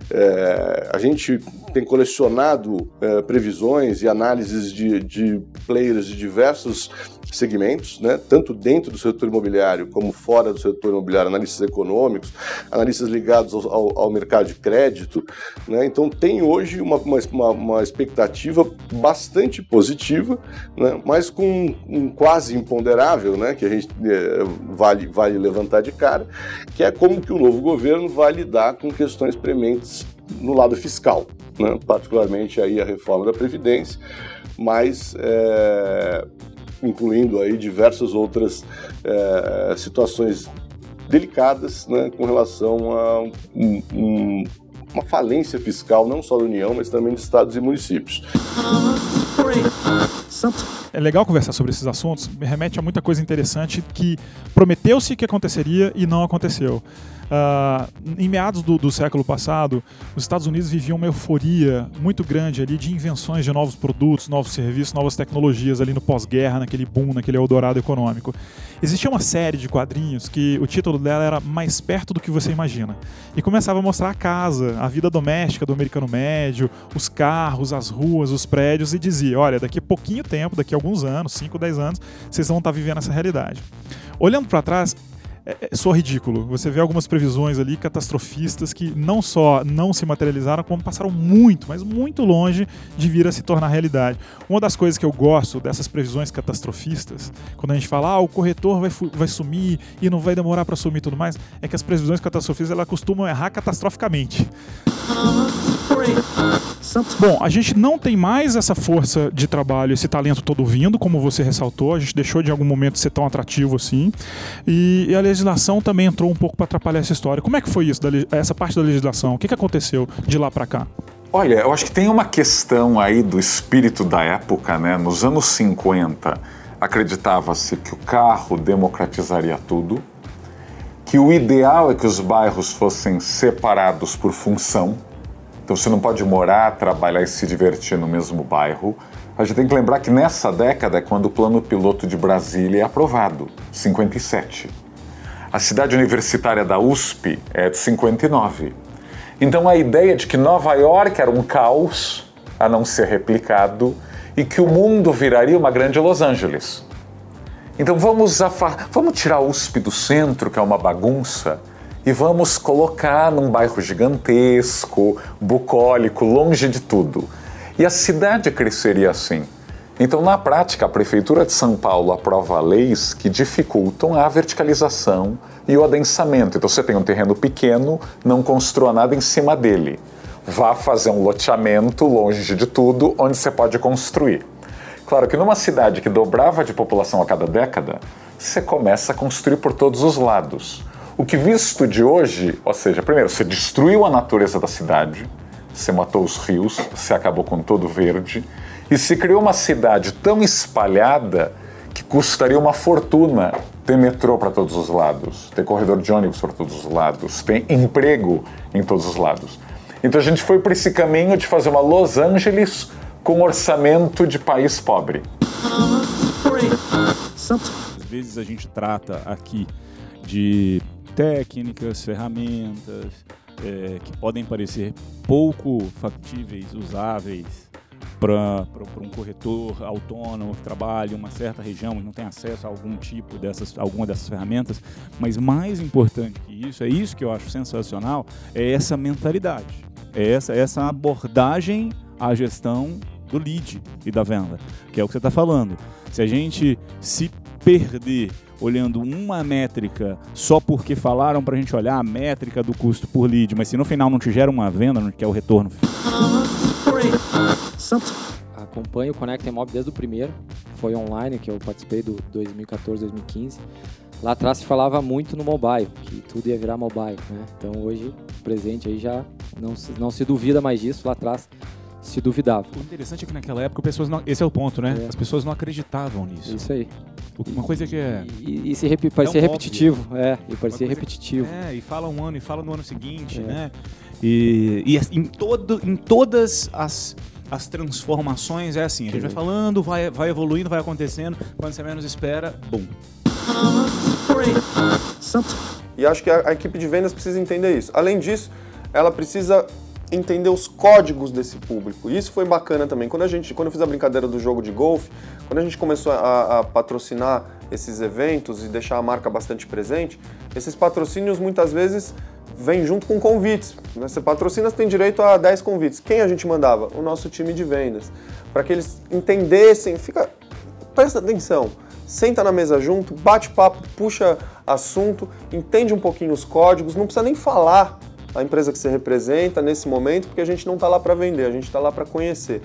É, a gente tem colecionado é, previsões e análises de, de players de diversos segmentos, né, tanto dentro do setor imobiliário como fora do setor imobiliário, analistas econômicos, analistas ligados ao, ao, ao mercado de crédito. Né, então, tem hoje uma, uma, uma expectativa bastante positiva, né, mas com um quase imponderável, né, que a gente é, vale, vale levantar de cara, que é como que o novo governo vai lidar com questões prementes no lado fiscal, né, particularmente aí a reforma da Previdência, mas é, incluindo aí diversas outras é, situações delicadas né, com relação a um, um, uma falência fiscal, não só da União, mas também de estados e municípios. É legal conversar sobre esses assuntos, me remete a muita coisa interessante que prometeu-se que aconteceria e não aconteceu. Uh, em meados do, do, século passado, os Estados Unidos viviam uma euforia muito grande ali de invenções de novos produtos, novos serviços, novas tecnologias ali no pós-guerra, naquele boom, naquele eldorado econômico. Existia uma série de quadrinhos que o título dela era Mais Perto do que Você Imagina. E começava a mostrar a casa, a vida doméstica do americano médio, os carros, as ruas, os prédios, e dizia: olha, daqui a pouquinho tempo, daqui a alguns anos, 5, 10 anos, vocês vão estar vivendo essa realidade. Olhando para trás, é, é só ridículo. Você vê algumas previsões ali catastrofistas que não só não se materializaram, como passaram muito, mas muito longe de vir a se tornar realidade. Uma das coisas que eu gosto dessas previsões catastrofistas, quando a gente fala, ah, o corretor vai, vai sumir e não vai demorar para sumir e tudo mais, é que as previsões catastrofistas elas costumam errar catastroficamente. Bom, a gente não tem mais essa força de trabalho, esse talento todo vindo, como você ressaltou. A gente deixou de algum momento ser tão atrativo assim. E, e a legislação também entrou um pouco para atrapalhar essa história. Como é que foi isso, essa parte da legislação? O que, que aconteceu de lá para cá? Olha, eu acho que tem uma questão aí do espírito da época, né? Nos anos 50, acreditava-se que o carro democratizaria tudo, que o ideal é que os bairros fossem separados por função. Então você não pode morar, trabalhar e se divertir no mesmo bairro. A gente tem que lembrar que nessa década é quando o plano piloto de Brasília é aprovado, 57. A cidade universitária da USP é de 59. Então a ideia de que Nova York era um caos a não ser replicado e que o mundo viraria uma grande Los Angeles. Então vamos, vamos tirar a USP do centro, que é uma bagunça, e vamos colocar num bairro gigantesco, bucólico, longe de tudo. E a cidade cresceria assim. Então, na prática, a Prefeitura de São Paulo aprova leis que dificultam a verticalização e o adensamento. Então, você tem um terreno pequeno, não construa nada em cima dele. Vá fazer um loteamento longe de tudo, onde você pode construir. Claro que numa cidade que dobrava de população a cada década, você começa a construir por todos os lados. O que visto de hoje, ou seja, primeiro, você destruiu a natureza da cidade, você matou os rios, você acabou com todo verde, e se criou uma cidade tão espalhada que custaria uma fortuna ter metrô para todos os lados, ter corredor de ônibus para todos os lados, ter emprego em todos os lados. Então a gente foi por esse caminho de fazer uma Los Angeles com orçamento de país pobre. Às vezes a gente trata aqui de técnicas, ferramentas é, que podem parecer pouco factíveis, usáveis para um corretor autônomo que trabalha em uma certa região e não tem acesso a algum tipo dessas, alguma dessas ferramentas, mas mais importante que isso, é isso que eu acho sensacional, é essa mentalidade, é essa, essa abordagem à gestão do lead e da venda, que é o que você está falando. Se a gente se perder olhando uma métrica só porque falaram para a gente olhar a métrica do custo por lead, mas se no final não te gera uma venda, que é o retorno. Acompanho o Conecta Mob desde o primeiro, foi online que eu participei do 2014, 2015. Lá atrás se falava muito no mobile, que tudo ia virar mobile, né? Então hoje, presente aí já não se, não se duvida mais disso, lá atrás se duvidava. O interessante é que naquela época pessoas não, esse é o ponto, né? É. As pessoas não acreditavam nisso. Isso aí. Uma coisa que é E, e se repi- parecia Tão repetitivo, é, e parecia repetitivo. É, e fala um ano e fala no ano seguinte, É. né? E, e em, todo, em todas as, as transformações é assim, a gente vai falando, vai, vai evoluindo, vai acontecendo, quando você menos espera, bum. E acho que a, a equipe de vendas precisa entender isso. Além disso, ela precisa entender os códigos desse público. E isso foi bacana também. Quando a gente, quando eu fiz a brincadeira do jogo de golfe, quando a gente começou a, a patrocinar esses eventos e deixar a marca bastante presente, esses patrocínios muitas vezes vêm junto com convites. né? Você patrocina, você tem direito a 10 convites. Quem a gente mandava? O nosso time de vendas. Para que eles entendessem, fica presta atenção, senta na mesa junto, bate papo, puxa assunto, entende um pouquinho os códigos, não precisa nem falar a empresa que você representa nesse momento, porque a gente não está lá para vender, a gente está lá para conhecer.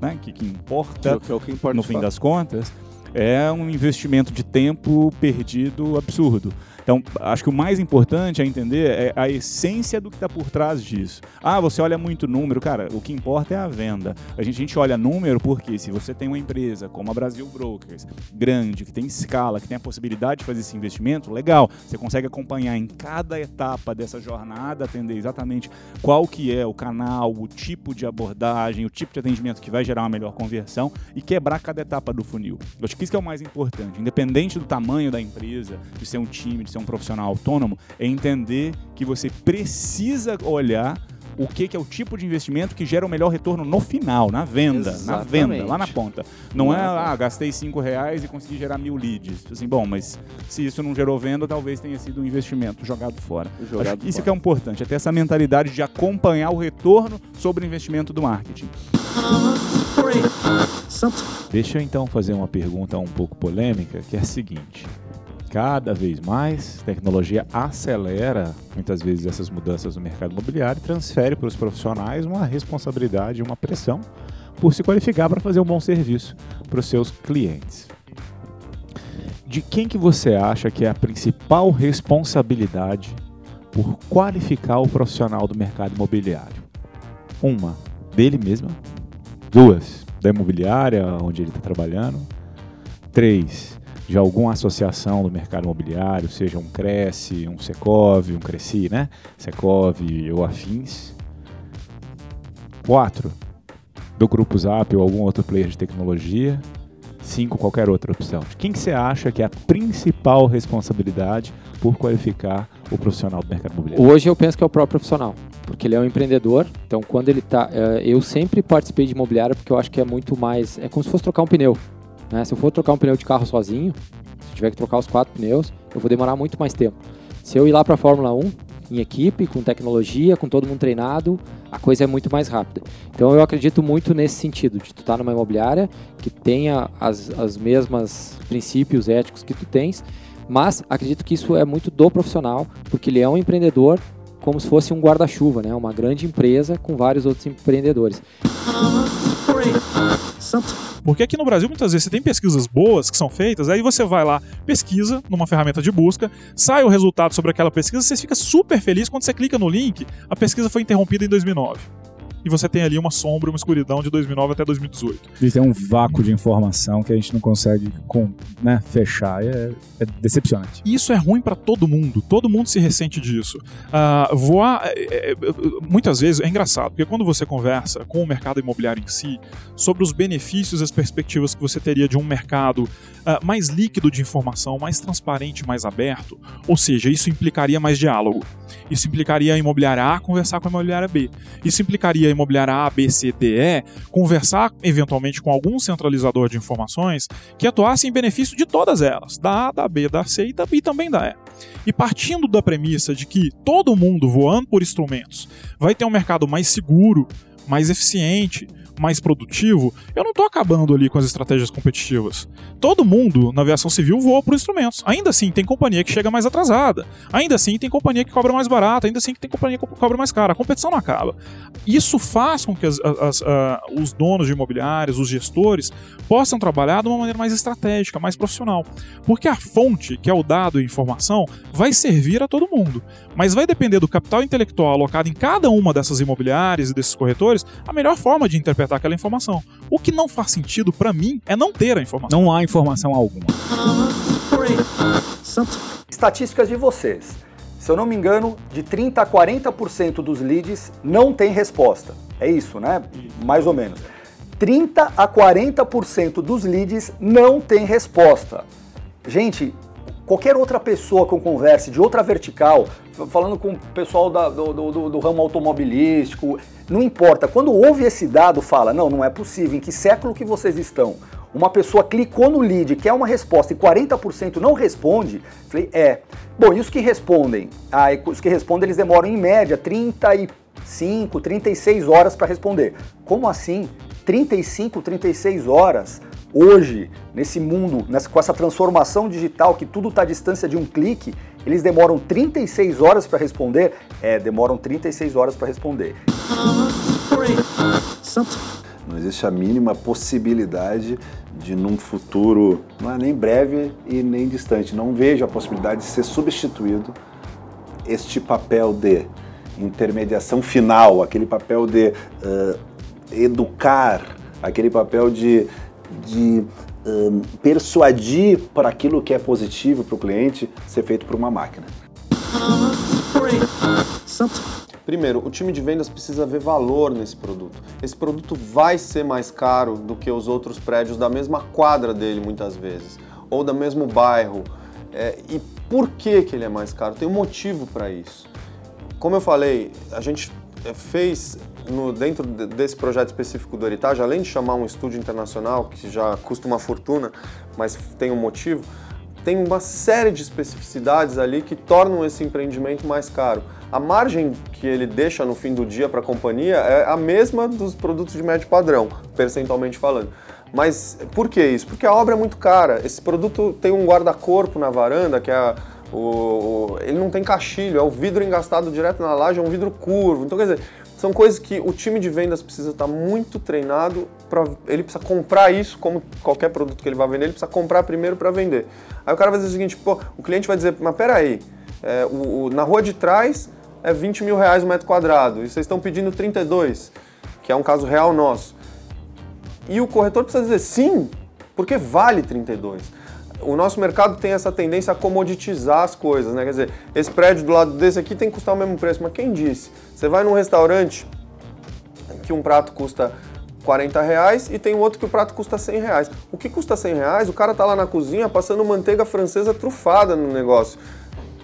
Né? Que, que importa, Que é o que importa no fim fato. das contas, é um investimento de tempo perdido absurdo. Então, acho que o mais importante a entender é a essência do que está por trás disso. Ah, você olha muito número, cara, o que importa é a venda. A gente, a gente olha número porque se você tem uma empresa como a Brasil Brokers, grande, que tem escala, que tem a possibilidade de fazer esse investimento, legal. Você consegue acompanhar em cada etapa dessa jornada, atender exatamente qual que é o canal, o tipo de abordagem, o tipo de atendimento que vai gerar uma melhor conversão e quebrar cada etapa do funil. Eu acho que isso que é o mais importante. Independente do tamanho da empresa, de ser um time, de ser um profissional autônomo, é entender que você precisa olhar o que, que é o tipo de investimento que gera o melhor retorno no final, na venda, na venda, lá na Exatamente. ponta. Não é, ah, gastei 5 reais e consegui gerar mil leads. Assim, bom, mas se isso não gerou venda, talvez tenha sido um investimento jogado fora. Jogado Acho que isso fora. que é importante, é ter essa mentalidade de acompanhar o retorno sobre o investimento do marketing. Deixa eu então fazer uma pergunta um pouco polêmica, que é a seguinte: cada vez mais tecnologia acelera muitas vezes essas mudanças no mercado imobiliário e transfere para os profissionais uma responsabilidade, uma pressão por se qualificar para fazer um bom serviço para os seus clientes. De quem que você acha que é a principal responsabilidade por qualificar o profissional do mercado imobiliário? Uma, dele mesmo. Duas, da imobiliária onde ele está trabalhando. Três, de alguma associação do mercado imobiliário, seja um Cresce, um Secov, um Cresci, né? Secov ou afins. Quatro, do Grupo Zap ou algum outro player de tecnologia. Cinco, qualquer outra opção. Quem que você acha que é a principal responsabilidade por qualificar o profissional do mercado imobiliário? Hoje eu penso que é o próprio profissional, porque ele é um empreendedor. Então, quando ele tá, eh, eu sempre participei de imobiliária porque eu acho que é muito mais, é como se fosse trocar um pneu. Né? Se eu for trocar um pneu de carro sozinho, se tiver que trocar os quatro pneus, eu vou demorar muito mais tempo. Se eu ir lá para a Fórmula 1 em equipe, com tecnologia, com todo mundo treinado, a coisa é muito mais rápida. Então eu acredito muito nesse sentido, de tu estar numa imobiliária que tenha as, as mesmas princípios éticos que tu tens, mas acredito que isso é muito do profissional, porque ele é um empreendedor como se fosse um guarda-chuva, né? Uma grande empresa com vários outros empreendedores. Porque aqui no Brasil, muitas vezes, você tem pesquisas boas que são feitas, aí você vai lá, pesquisa numa ferramenta de busca, sai o resultado sobre aquela pesquisa, você fica super feliz quando você clica no link, a pesquisa foi interrompida em 2009. E você tem ali uma sombra, uma escuridão de 2009 até 2018. Isso é um vácuo de informação que a gente não consegue com, né, fechar. É, é decepcionante. E isso é ruim pra todo mundo. Todo mundo se ressente disso. Ah, voar, é, é, é, muitas vezes, é engraçado, porque quando você conversa com o mercado imobiliário em si, sobre os benefícios e as perspectivas que você teria de um mercado ah, mais líquido de informação, mais transparente, mais aberto, ou seja, isso implicaria mais diálogo. Isso implicaria a imobiliária A conversar com a imobiliária B. Isso implicaria a imobiliária A, B, C, D, E conversar eventualmente com algum centralizador de informações que atuasse em benefício de todas elas, da A, da B, da C e, da, e também da E. E partindo da premissa de que todo mundo voando por instrumentos vai ter um mercado mais seguro, mais eficiente, mais produtivo, eu não estou acabando ali com as estratégias competitivas. Todo mundo na aviação civil voa por instrumentos. Ainda assim, tem companhia que chega mais atrasada. Ainda assim, tem companhia que cobra mais barato. Ainda assim, tem companhia que cobra mais cara. A competição não acaba. Isso faz com que as, as, os donos de imobiliários, os gestores, possam trabalhar de uma maneira mais estratégica, mais profissional. Porque a fonte, que é o dado e informação, vai servir a todo mundo. Mas vai depender do capital intelectual alocado em cada uma dessas imobiliárias e desses corretores a melhor forma de interpretar interpretar aquela informação. O que não faz sentido para mim é não ter a informação. Não há informação alguma. Estatísticas de vocês. Se eu não me engano, de 30 a 40% dos leads não tem resposta. É isso, né? Mais ou menos. 30 a 40% dos leads não tem resposta. Gente, qualquer outra pessoa que eu converse de outra vertical, falando com o pessoal da, do, do, do, ramo automobilístico, não importa. Quando ouve esse dado, fala: não, não é possível. Em que século que vocês estão? Uma pessoa clicou no lead, quer uma resposta e 40% não responde. Falei: é. Bom, e os que respondem? Ah, os que respondem eles demoram em média 35, 36 horas para responder. Como assim? 35, 36 horas? hoje, nesse mundo, nessa, com essa transformação digital, que tudo está à distância de um clique, eles demoram 36 horas para responder? É, demoram 36 horas para responder. Não existe a mínima possibilidade de, num futuro, não é nem breve e nem distante, não vejo a possibilidade de ser substituído este papel de intermediação final, aquele papel de uh, educar, aquele papel de de um, persuadir para aquilo que é positivo para o cliente ser feito por uma máquina. Primeiro, o time de vendas precisa ver valor nesse produto. Esse produto vai ser mais caro do que os outros prédios da mesma quadra dele, muitas vezes, ou do mesmo bairro. É, e por que, que ele é mais caro? Tem um motivo para isso. Como eu falei, a gente fez no, dentro desse projeto específico do Heritage, além de chamar um estúdio internacional, que já custa uma fortuna, mas tem um motivo, tem uma série de especificidades ali que tornam esse empreendimento mais caro. A margem que ele deixa no fim do dia para a companhia é a mesma dos produtos de médio padrão, percentualmente falando. Mas por que isso? Porque a obra é muito cara. Esse produto tem um guarda-corpo na varanda, que é a, o, o, ele não tem caixilho, é o vidro engastado direto na laje, é um vidro curvo. Então, quer dizer, são coisas que o time de vendas precisa estar muito treinado ele precisa comprar isso como qualquer produto que ele vai vender, ele precisa comprar primeiro para vender. Aí o cara vai dizer o seguinte, pô, o cliente vai dizer, mas peraí, é, o, o, na rua de trás é 20 mil reais o um metro quadrado e vocês estão pedindo 32, que é um caso real nosso. E o corretor precisa dizer sim, porque vale 32 o nosso mercado tem essa tendência a comoditizar as coisas, né? Quer dizer, esse prédio do lado desse aqui tem que custar o mesmo preço, mas quem disse? Você vai num restaurante que um prato custa 40 reais e tem outro que o prato custa 100 reais. O que custa 100 reais, o cara tá lá na cozinha passando manteiga francesa trufada no negócio.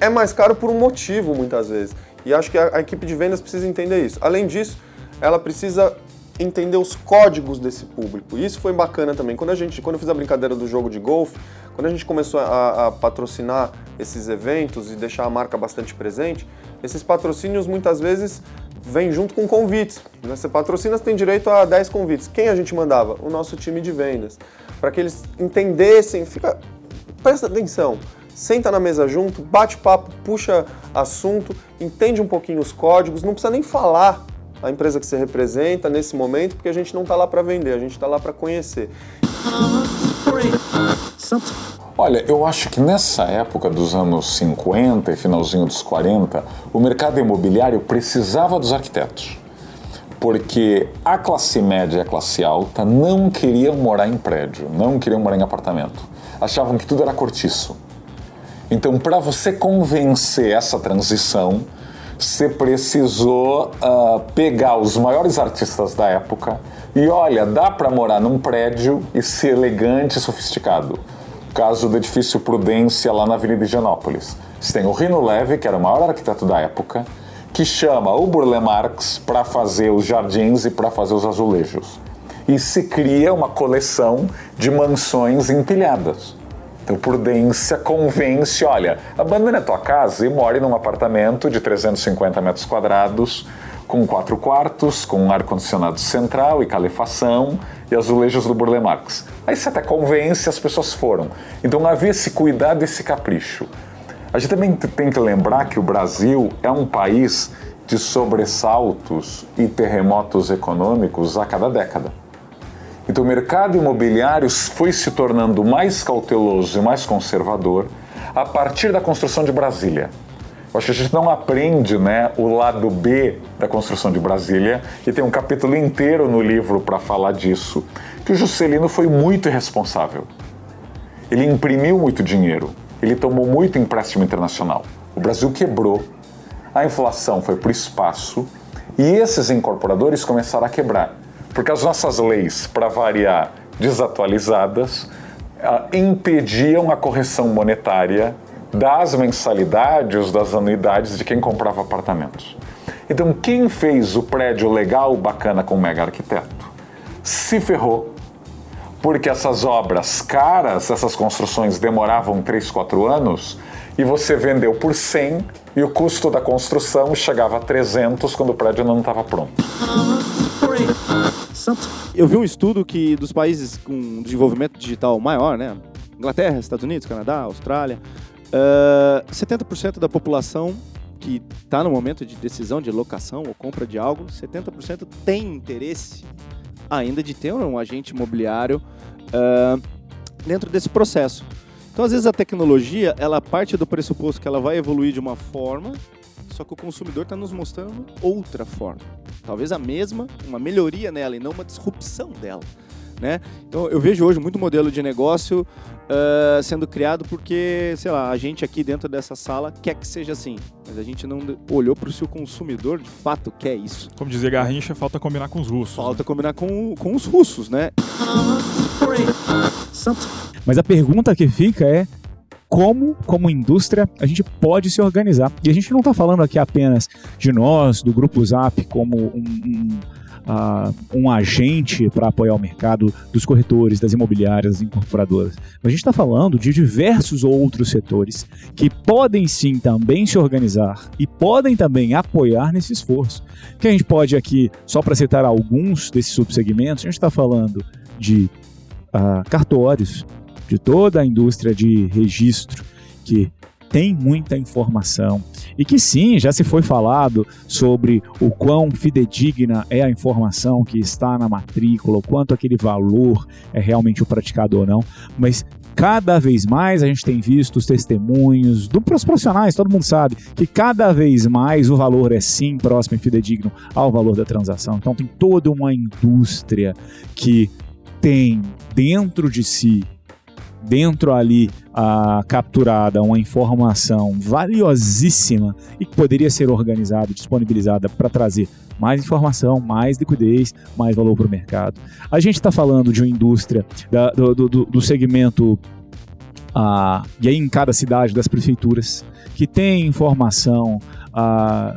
É mais caro por um motivo, muitas vezes. E acho que a, a equipe de vendas precisa entender isso. Além disso, ela precisa entender os códigos desse público. E isso foi bacana também. Quando a gente, quando eu fiz a brincadeira do jogo de golfe, quando a gente começou a, a, patrocinar esses eventos e deixar a marca bastante presente, esses patrocínios muitas vezes vêm junto com convites. Né? Você patrocina, você tem direito a 10 convites. Quem a gente mandava? O nosso time de vendas. Para que eles entendessem, fica, presta atenção, senta na mesa junto, bate papo, puxa assunto, entende um pouquinho os códigos, não precisa nem falar a empresa que você representa nesse momento, porque a gente não está lá para vender, a gente está lá para conhecer. Olha, eu acho que nessa época dos anos 50 e finalzinho dos 40, o mercado imobiliário precisava dos arquitetos. Porque a classe média e a classe alta não queriam morar em prédio, não queriam morar em apartamento. Achavam que tudo era cortiço. Então, para você convencer essa transição, você precisou uh, pegar os maiores artistas da época e olha, dá para morar num prédio e ser elegante e sofisticado. Caso do edifício Prudência lá na Avenida Higienópolis. Você tem o Rino Leve, que era o maior arquiteto da época, que chama o Burle Marx para fazer os jardins e para fazer os azulejos. E se cria uma coleção de mansões empilhadas. Então, prudência convence, olha, abandone a tua casa e more num apartamento de 350 metros quadrados, com quatro quartos, com um ar-condicionado central e calefação e azulejos do Burle Marx. Aí você até convence, as pessoas foram. Então havia esse cuidado, esse capricho. A gente também tem que lembrar que o Brasil é um país de sobressaltos e terremotos econômicos a cada década. Então o mercado imobiliário foi se tornando mais cauteloso e mais conservador a partir da construção de Brasília. Eu acho que a gente não aprende né, o lado B da construção de Brasília, e tem um capítulo inteiro no livro para falar disso, que o Juscelino foi muito irresponsável. Ele imprimiu muito dinheiro, ele tomou muito empréstimo internacional. O Brasil quebrou, a inflação foi para o espaço, e esses incorporadores começaram a quebrar, porque as nossas leis, para variar, desatualizadas, ah, impediam a correção monetária das mensalidades, das anuidades de quem comprava apartamentos. Então, quem fez o prédio legal, bacana com o mega arquiteto, se ferrou, porque essas obras caras, essas construções demoravam 3, 4 anos, e você vendeu por 100 e o custo da construção chegava a 300 quando o prédio não estava pronto. Eu vi um estudo que dos países com desenvolvimento digital maior, né? Inglaterra, Estados Unidos, Canadá, Austrália, Uh, 70% da população que está no momento de decisão de locação ou compra de algo, 70% tem interesse ainda de ter um agente imobiliário uh, dentro desse processo. Então, às vezes, a tecnologia ela parte do pressuposto que ela vai evoluir de uma forma, só que o consumidor está nos mostrando outra forma. Talvez a mesma, uma melhoria nela e não uma disrupção dela. Né? Então, eu vejo hoje muito modelo de negócio uh, sendo criado porque, sei lá, a gente aqui dentro dessa sala quer que seja assim, mas a gente não olhou para o seu consumidor de fato quer isso. Como dizia Garrincha, falta combinar com os russos. Falta né? combinar com, com os russos, né? Mas a pergunta que fica é como, como indústria, a gente pode se organizar. E a gente não está falando aqui apenas de nós, do Grupo Zap, como um, um uh, um agente para apoiar o mercado dos corretores, das imobiliárias, das incorporadoras. A gente está falando de diversos outros setores que podem sim também se organizar e podem também apoiar nesse esforço. Que a gente pode aqui, só para citar alguns desses subsegmentos, a gente está falando de uh, cartórios, de toda a indústria de registro que tem muita informação e que sim, já se foi falado sobre o quão fidedigna é a informação que está na matrícula, o quanto aquele valor é realmente o praticado ou não, mas cada vez mais a gente tem visto os testemunhos dos profissionais, todo mundo sabe que cada vez mais o valor é sim próximo e fidedigno ao valor da transação. Então tem toda uma indústria que tem dentro de si dentro ali a capturada uma informação valiosíssima e que poderia ser organizada disponibilizada para trazer mais informação, mais liquidez, mais valor para o mercado. A gente está falando de uma indústria da, do, do, do, segmento ah, e aí em cada cidade das prefeituras que tem informação ah,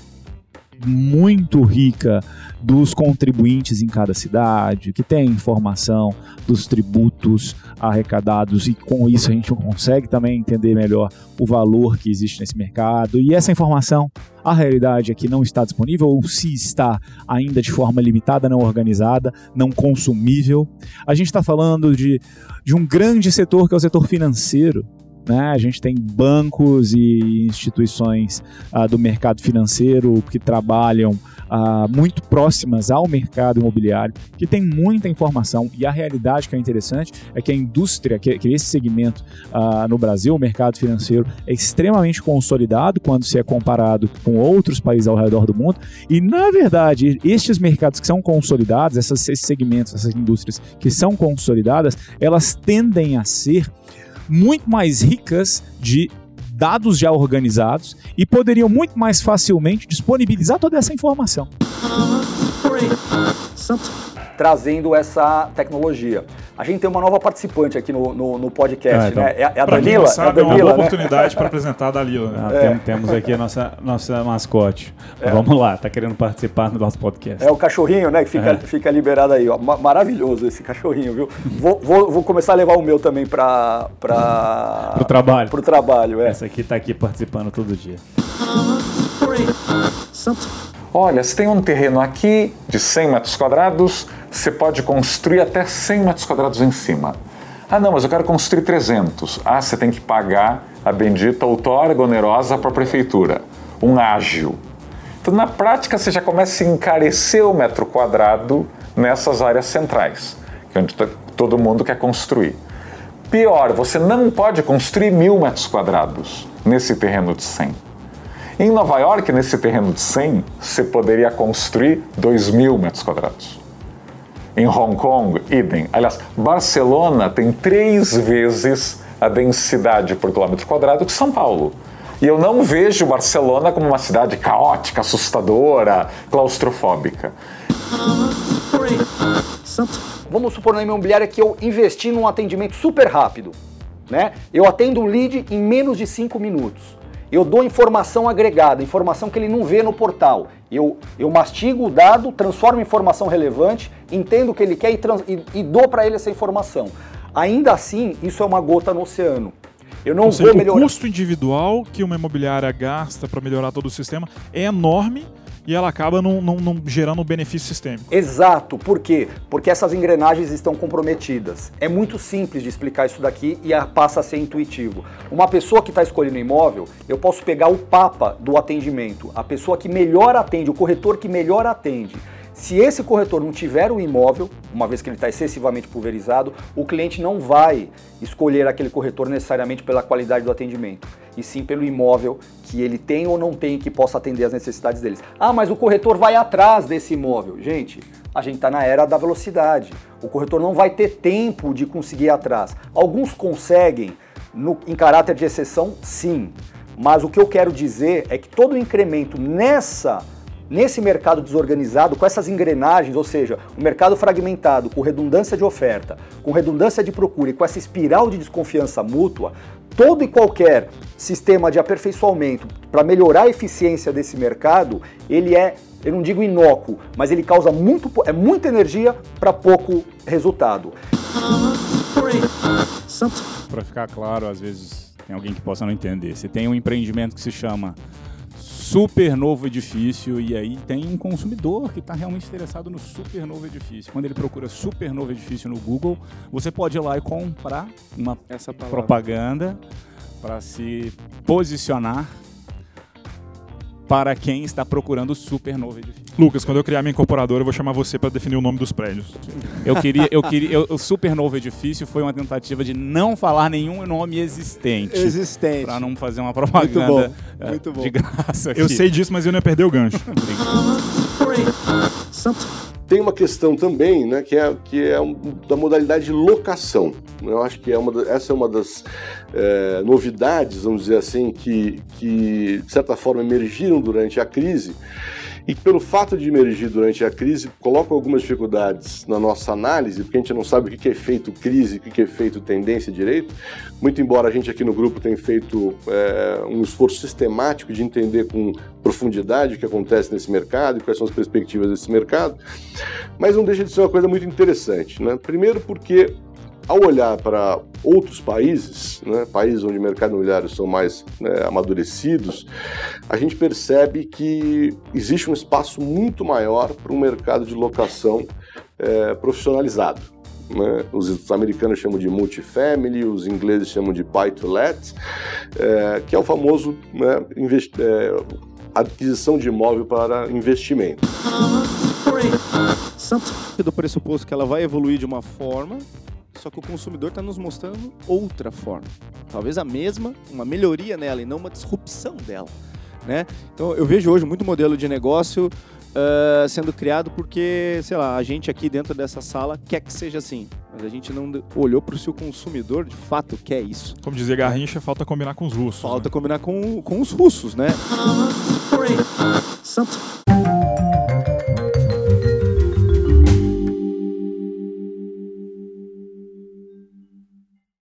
muito rica dos contribuintes em cada cidade, que tem informação dos tributos arrecadados e com isso a gente consegue também entender melhor o valor que existe nesse mercado. E essa informação, a realidade é que não está disponível ou se está ainda de forma limitada, não organizada, não consumível. A gente está falando de, de um grande setor que é o setor financeiro né? A gente tem bancos e instituições uh, do mercado financeiro que trabalham uh, muito próximas ao mercado imobiliário, que tem muita informação. E a realidade que é interessante é que a indústria, que, que esse segmento uh, no Brasil, o mercado financeiro, é extremamente consolidado quando se é comparado com outros países ao redor do mundo. E, na verdade, estes mercados que são consolidados, essas, esses segmentos, essas indústrias que são consolidadas, elas tendem a ser muito mais ricas de dados já organizados e poderiam muito mais facilmente disponibilizar toda essa informação. Trazendo essa tecnologia. A gente tem uma nova participante aqui no, no, no podcast, é, então, né? É, é a Danila. Sabe, é, a Danila, é uma boa né? oportunidade para apresentar a Dalila. Né? Ah, é. tem, temos aqui a nossa, nossa mascote. É. Vamos lá, tá querendo participar do nosso podcast. É o cachorrinho, né? Que fica, é. fica liberado aí. Ó. Maravilhoso esse cachorrinho, viu? Vou, vou, vou começar a levar o meu também para para o trabalho. Pro trabalho, é. Essa aqui tá aqui participando todo dia. Olha, se tem um terreno aqui de 100 metros quadrados, você pode construir até 100 metros quadrados em cima. Ah, não, mas eu quero construir 300. Ah, você tem que pagar a bendita outorga onerosa para a prefeitura, um ágil. Então, na prática, você já começa a encarecer o metro quadrado nessas áreas centrais, que é onde todo mundo quer construir. Pior, você não pode construir mil metros quadrados nesse terreno de 100. Em Nova York, nesse terreno de 100, você poderia construir 2 mil metros quadrados. Em Hong Kong, idem. Aliás, Barcelona tem três vezes a densidade por quilômetro quadrado que São Paulo. E eu não vejo Barcelona como uma cidade caótica, assustadora, claustrofóbica. Vamos supor na imobiliária que eu investi num atendimento super rápido. Né? Eu atendo um lead em menos de 5 minutos. Eu dou informação agregada, informação que ele não vê no portal. Eu, eu mastigo o dado, transformo em informação relevante, entendo o que ele quer e, trans, e, e dou para ele essa informação. Ainda assim, isso é uma gota no oceano. Eu não Ou vou seja, melhorar. O custo individual que uma imobiliária gasta para melhorar todo o sistema é enorme e ela acaba não, gerando um benefício sistêmico. Exato, por quê? Porque essas engrenagens estão comprometidas. É muito simples de explicar isso daqui e passa a ser intuitivo. Uma pessoa que está escolhendo imóvel, eu posso pegar o papa do atendimento, a pessoa que melhor atende, o corretor que melhor atende. Se esse corretor não tiver o imóvel, uma vez que ele está excessivamente pulverizado, o cliente não vai escolher aquele corretor necessariamente pela qualidade do atendimento, e sim pelo imóvel que ele tem ou não tem que possa atender as necessidades deles. Ah, mas o corretor vai atrás desse imóvel. Gente, a gente está na era da velocidade. O corretor não vai ter tempo de conseguir ir atrás. Alguns conseguem, no- em caráter de exceção, sim. Mas o que eu quero dizer é que todo incremento nessa Nesse mercado desorganizado, com essas engrenagens, ou seja, o mercado fragmentado, com redundância de oferta, com redundância de procura e com essa espiral de desconfiança mútua, todo e qualquer sistema de aperfeiçoamento para melhorar a eficiência desse mercado, ele é, eu não digo inócuo, mas ele causa muito, é muita energia para pouco resultado. Para ficar claro, às vezes tem alguém que possa não entender. Você tem um empreendimento que se chama super novo edifício e aí tem um consumidor que está realmente interessado no super novo edifício. Quando ele procura super novo edifício no Google, você pode ir lá e comprar uma propaganda para se posicionar para quem está procurando o super novo edifício. Lucas, quando eu criar minha incorporadora, eu vou chamar você para definir o nome dos prédios. Eu queria, eu queria, eu- o super novo edifício foi uma tentativa de não falar nenhum nome existente. Existente. Pra não fazer uma propaganda bom, eh, muito bom. de graça aqui. Eu sei disso, mas eu não ia perder o gancho. Tem uma questão também, né, que é, que é um- da modalidade de locação. Eu acho que é uma essa é uma das eh, novidades, vamos dizer assim, que, que de certa forma emergiram durante a crise e pelo fato de emergir durante a crise colocam algumas dificuldades na nossa análise, porque a gente não sabe o que é efeito crise, o que é efeito tendência direito. Muito embora a gente aqui no grupo tenha feito eh, um esforço sistemático de entender com profundidade o que acontece nesse mercado e quais são as perspectivas desse mercado, mas não deixa de ser uma coisa muito interessante. Né? Primeiro porque ao olhar para outros países, né, países onde o mercado imobiliário são mais né, amadurecidos, a gente percebe que existe um espaço muito maior para um mercado de locação eh, profissionalizado. né? Os, os americanos chamam de multifamily, os ingleses chamam de buy to let, eh, que é o famoso né, eh, aquisição de imóvel para investimento. do pressuposto que ela vai evoluir de uma forma, só que o consumidor está nos mostrando outra forma. Talvez a mesma, uma melhoria nela e não uma disrupção dela. Né? Então eu vejo hoje muito modelo de negócio ah, sendo criado porque, sei lá, a gente aqui dentro dessa sala quer que seja assim, mas a gente não olhou para o seu consumidor de fato quer isso. Como dizia Garrincha, falta combinar com os russos. Falta combinar com, com os russos, né?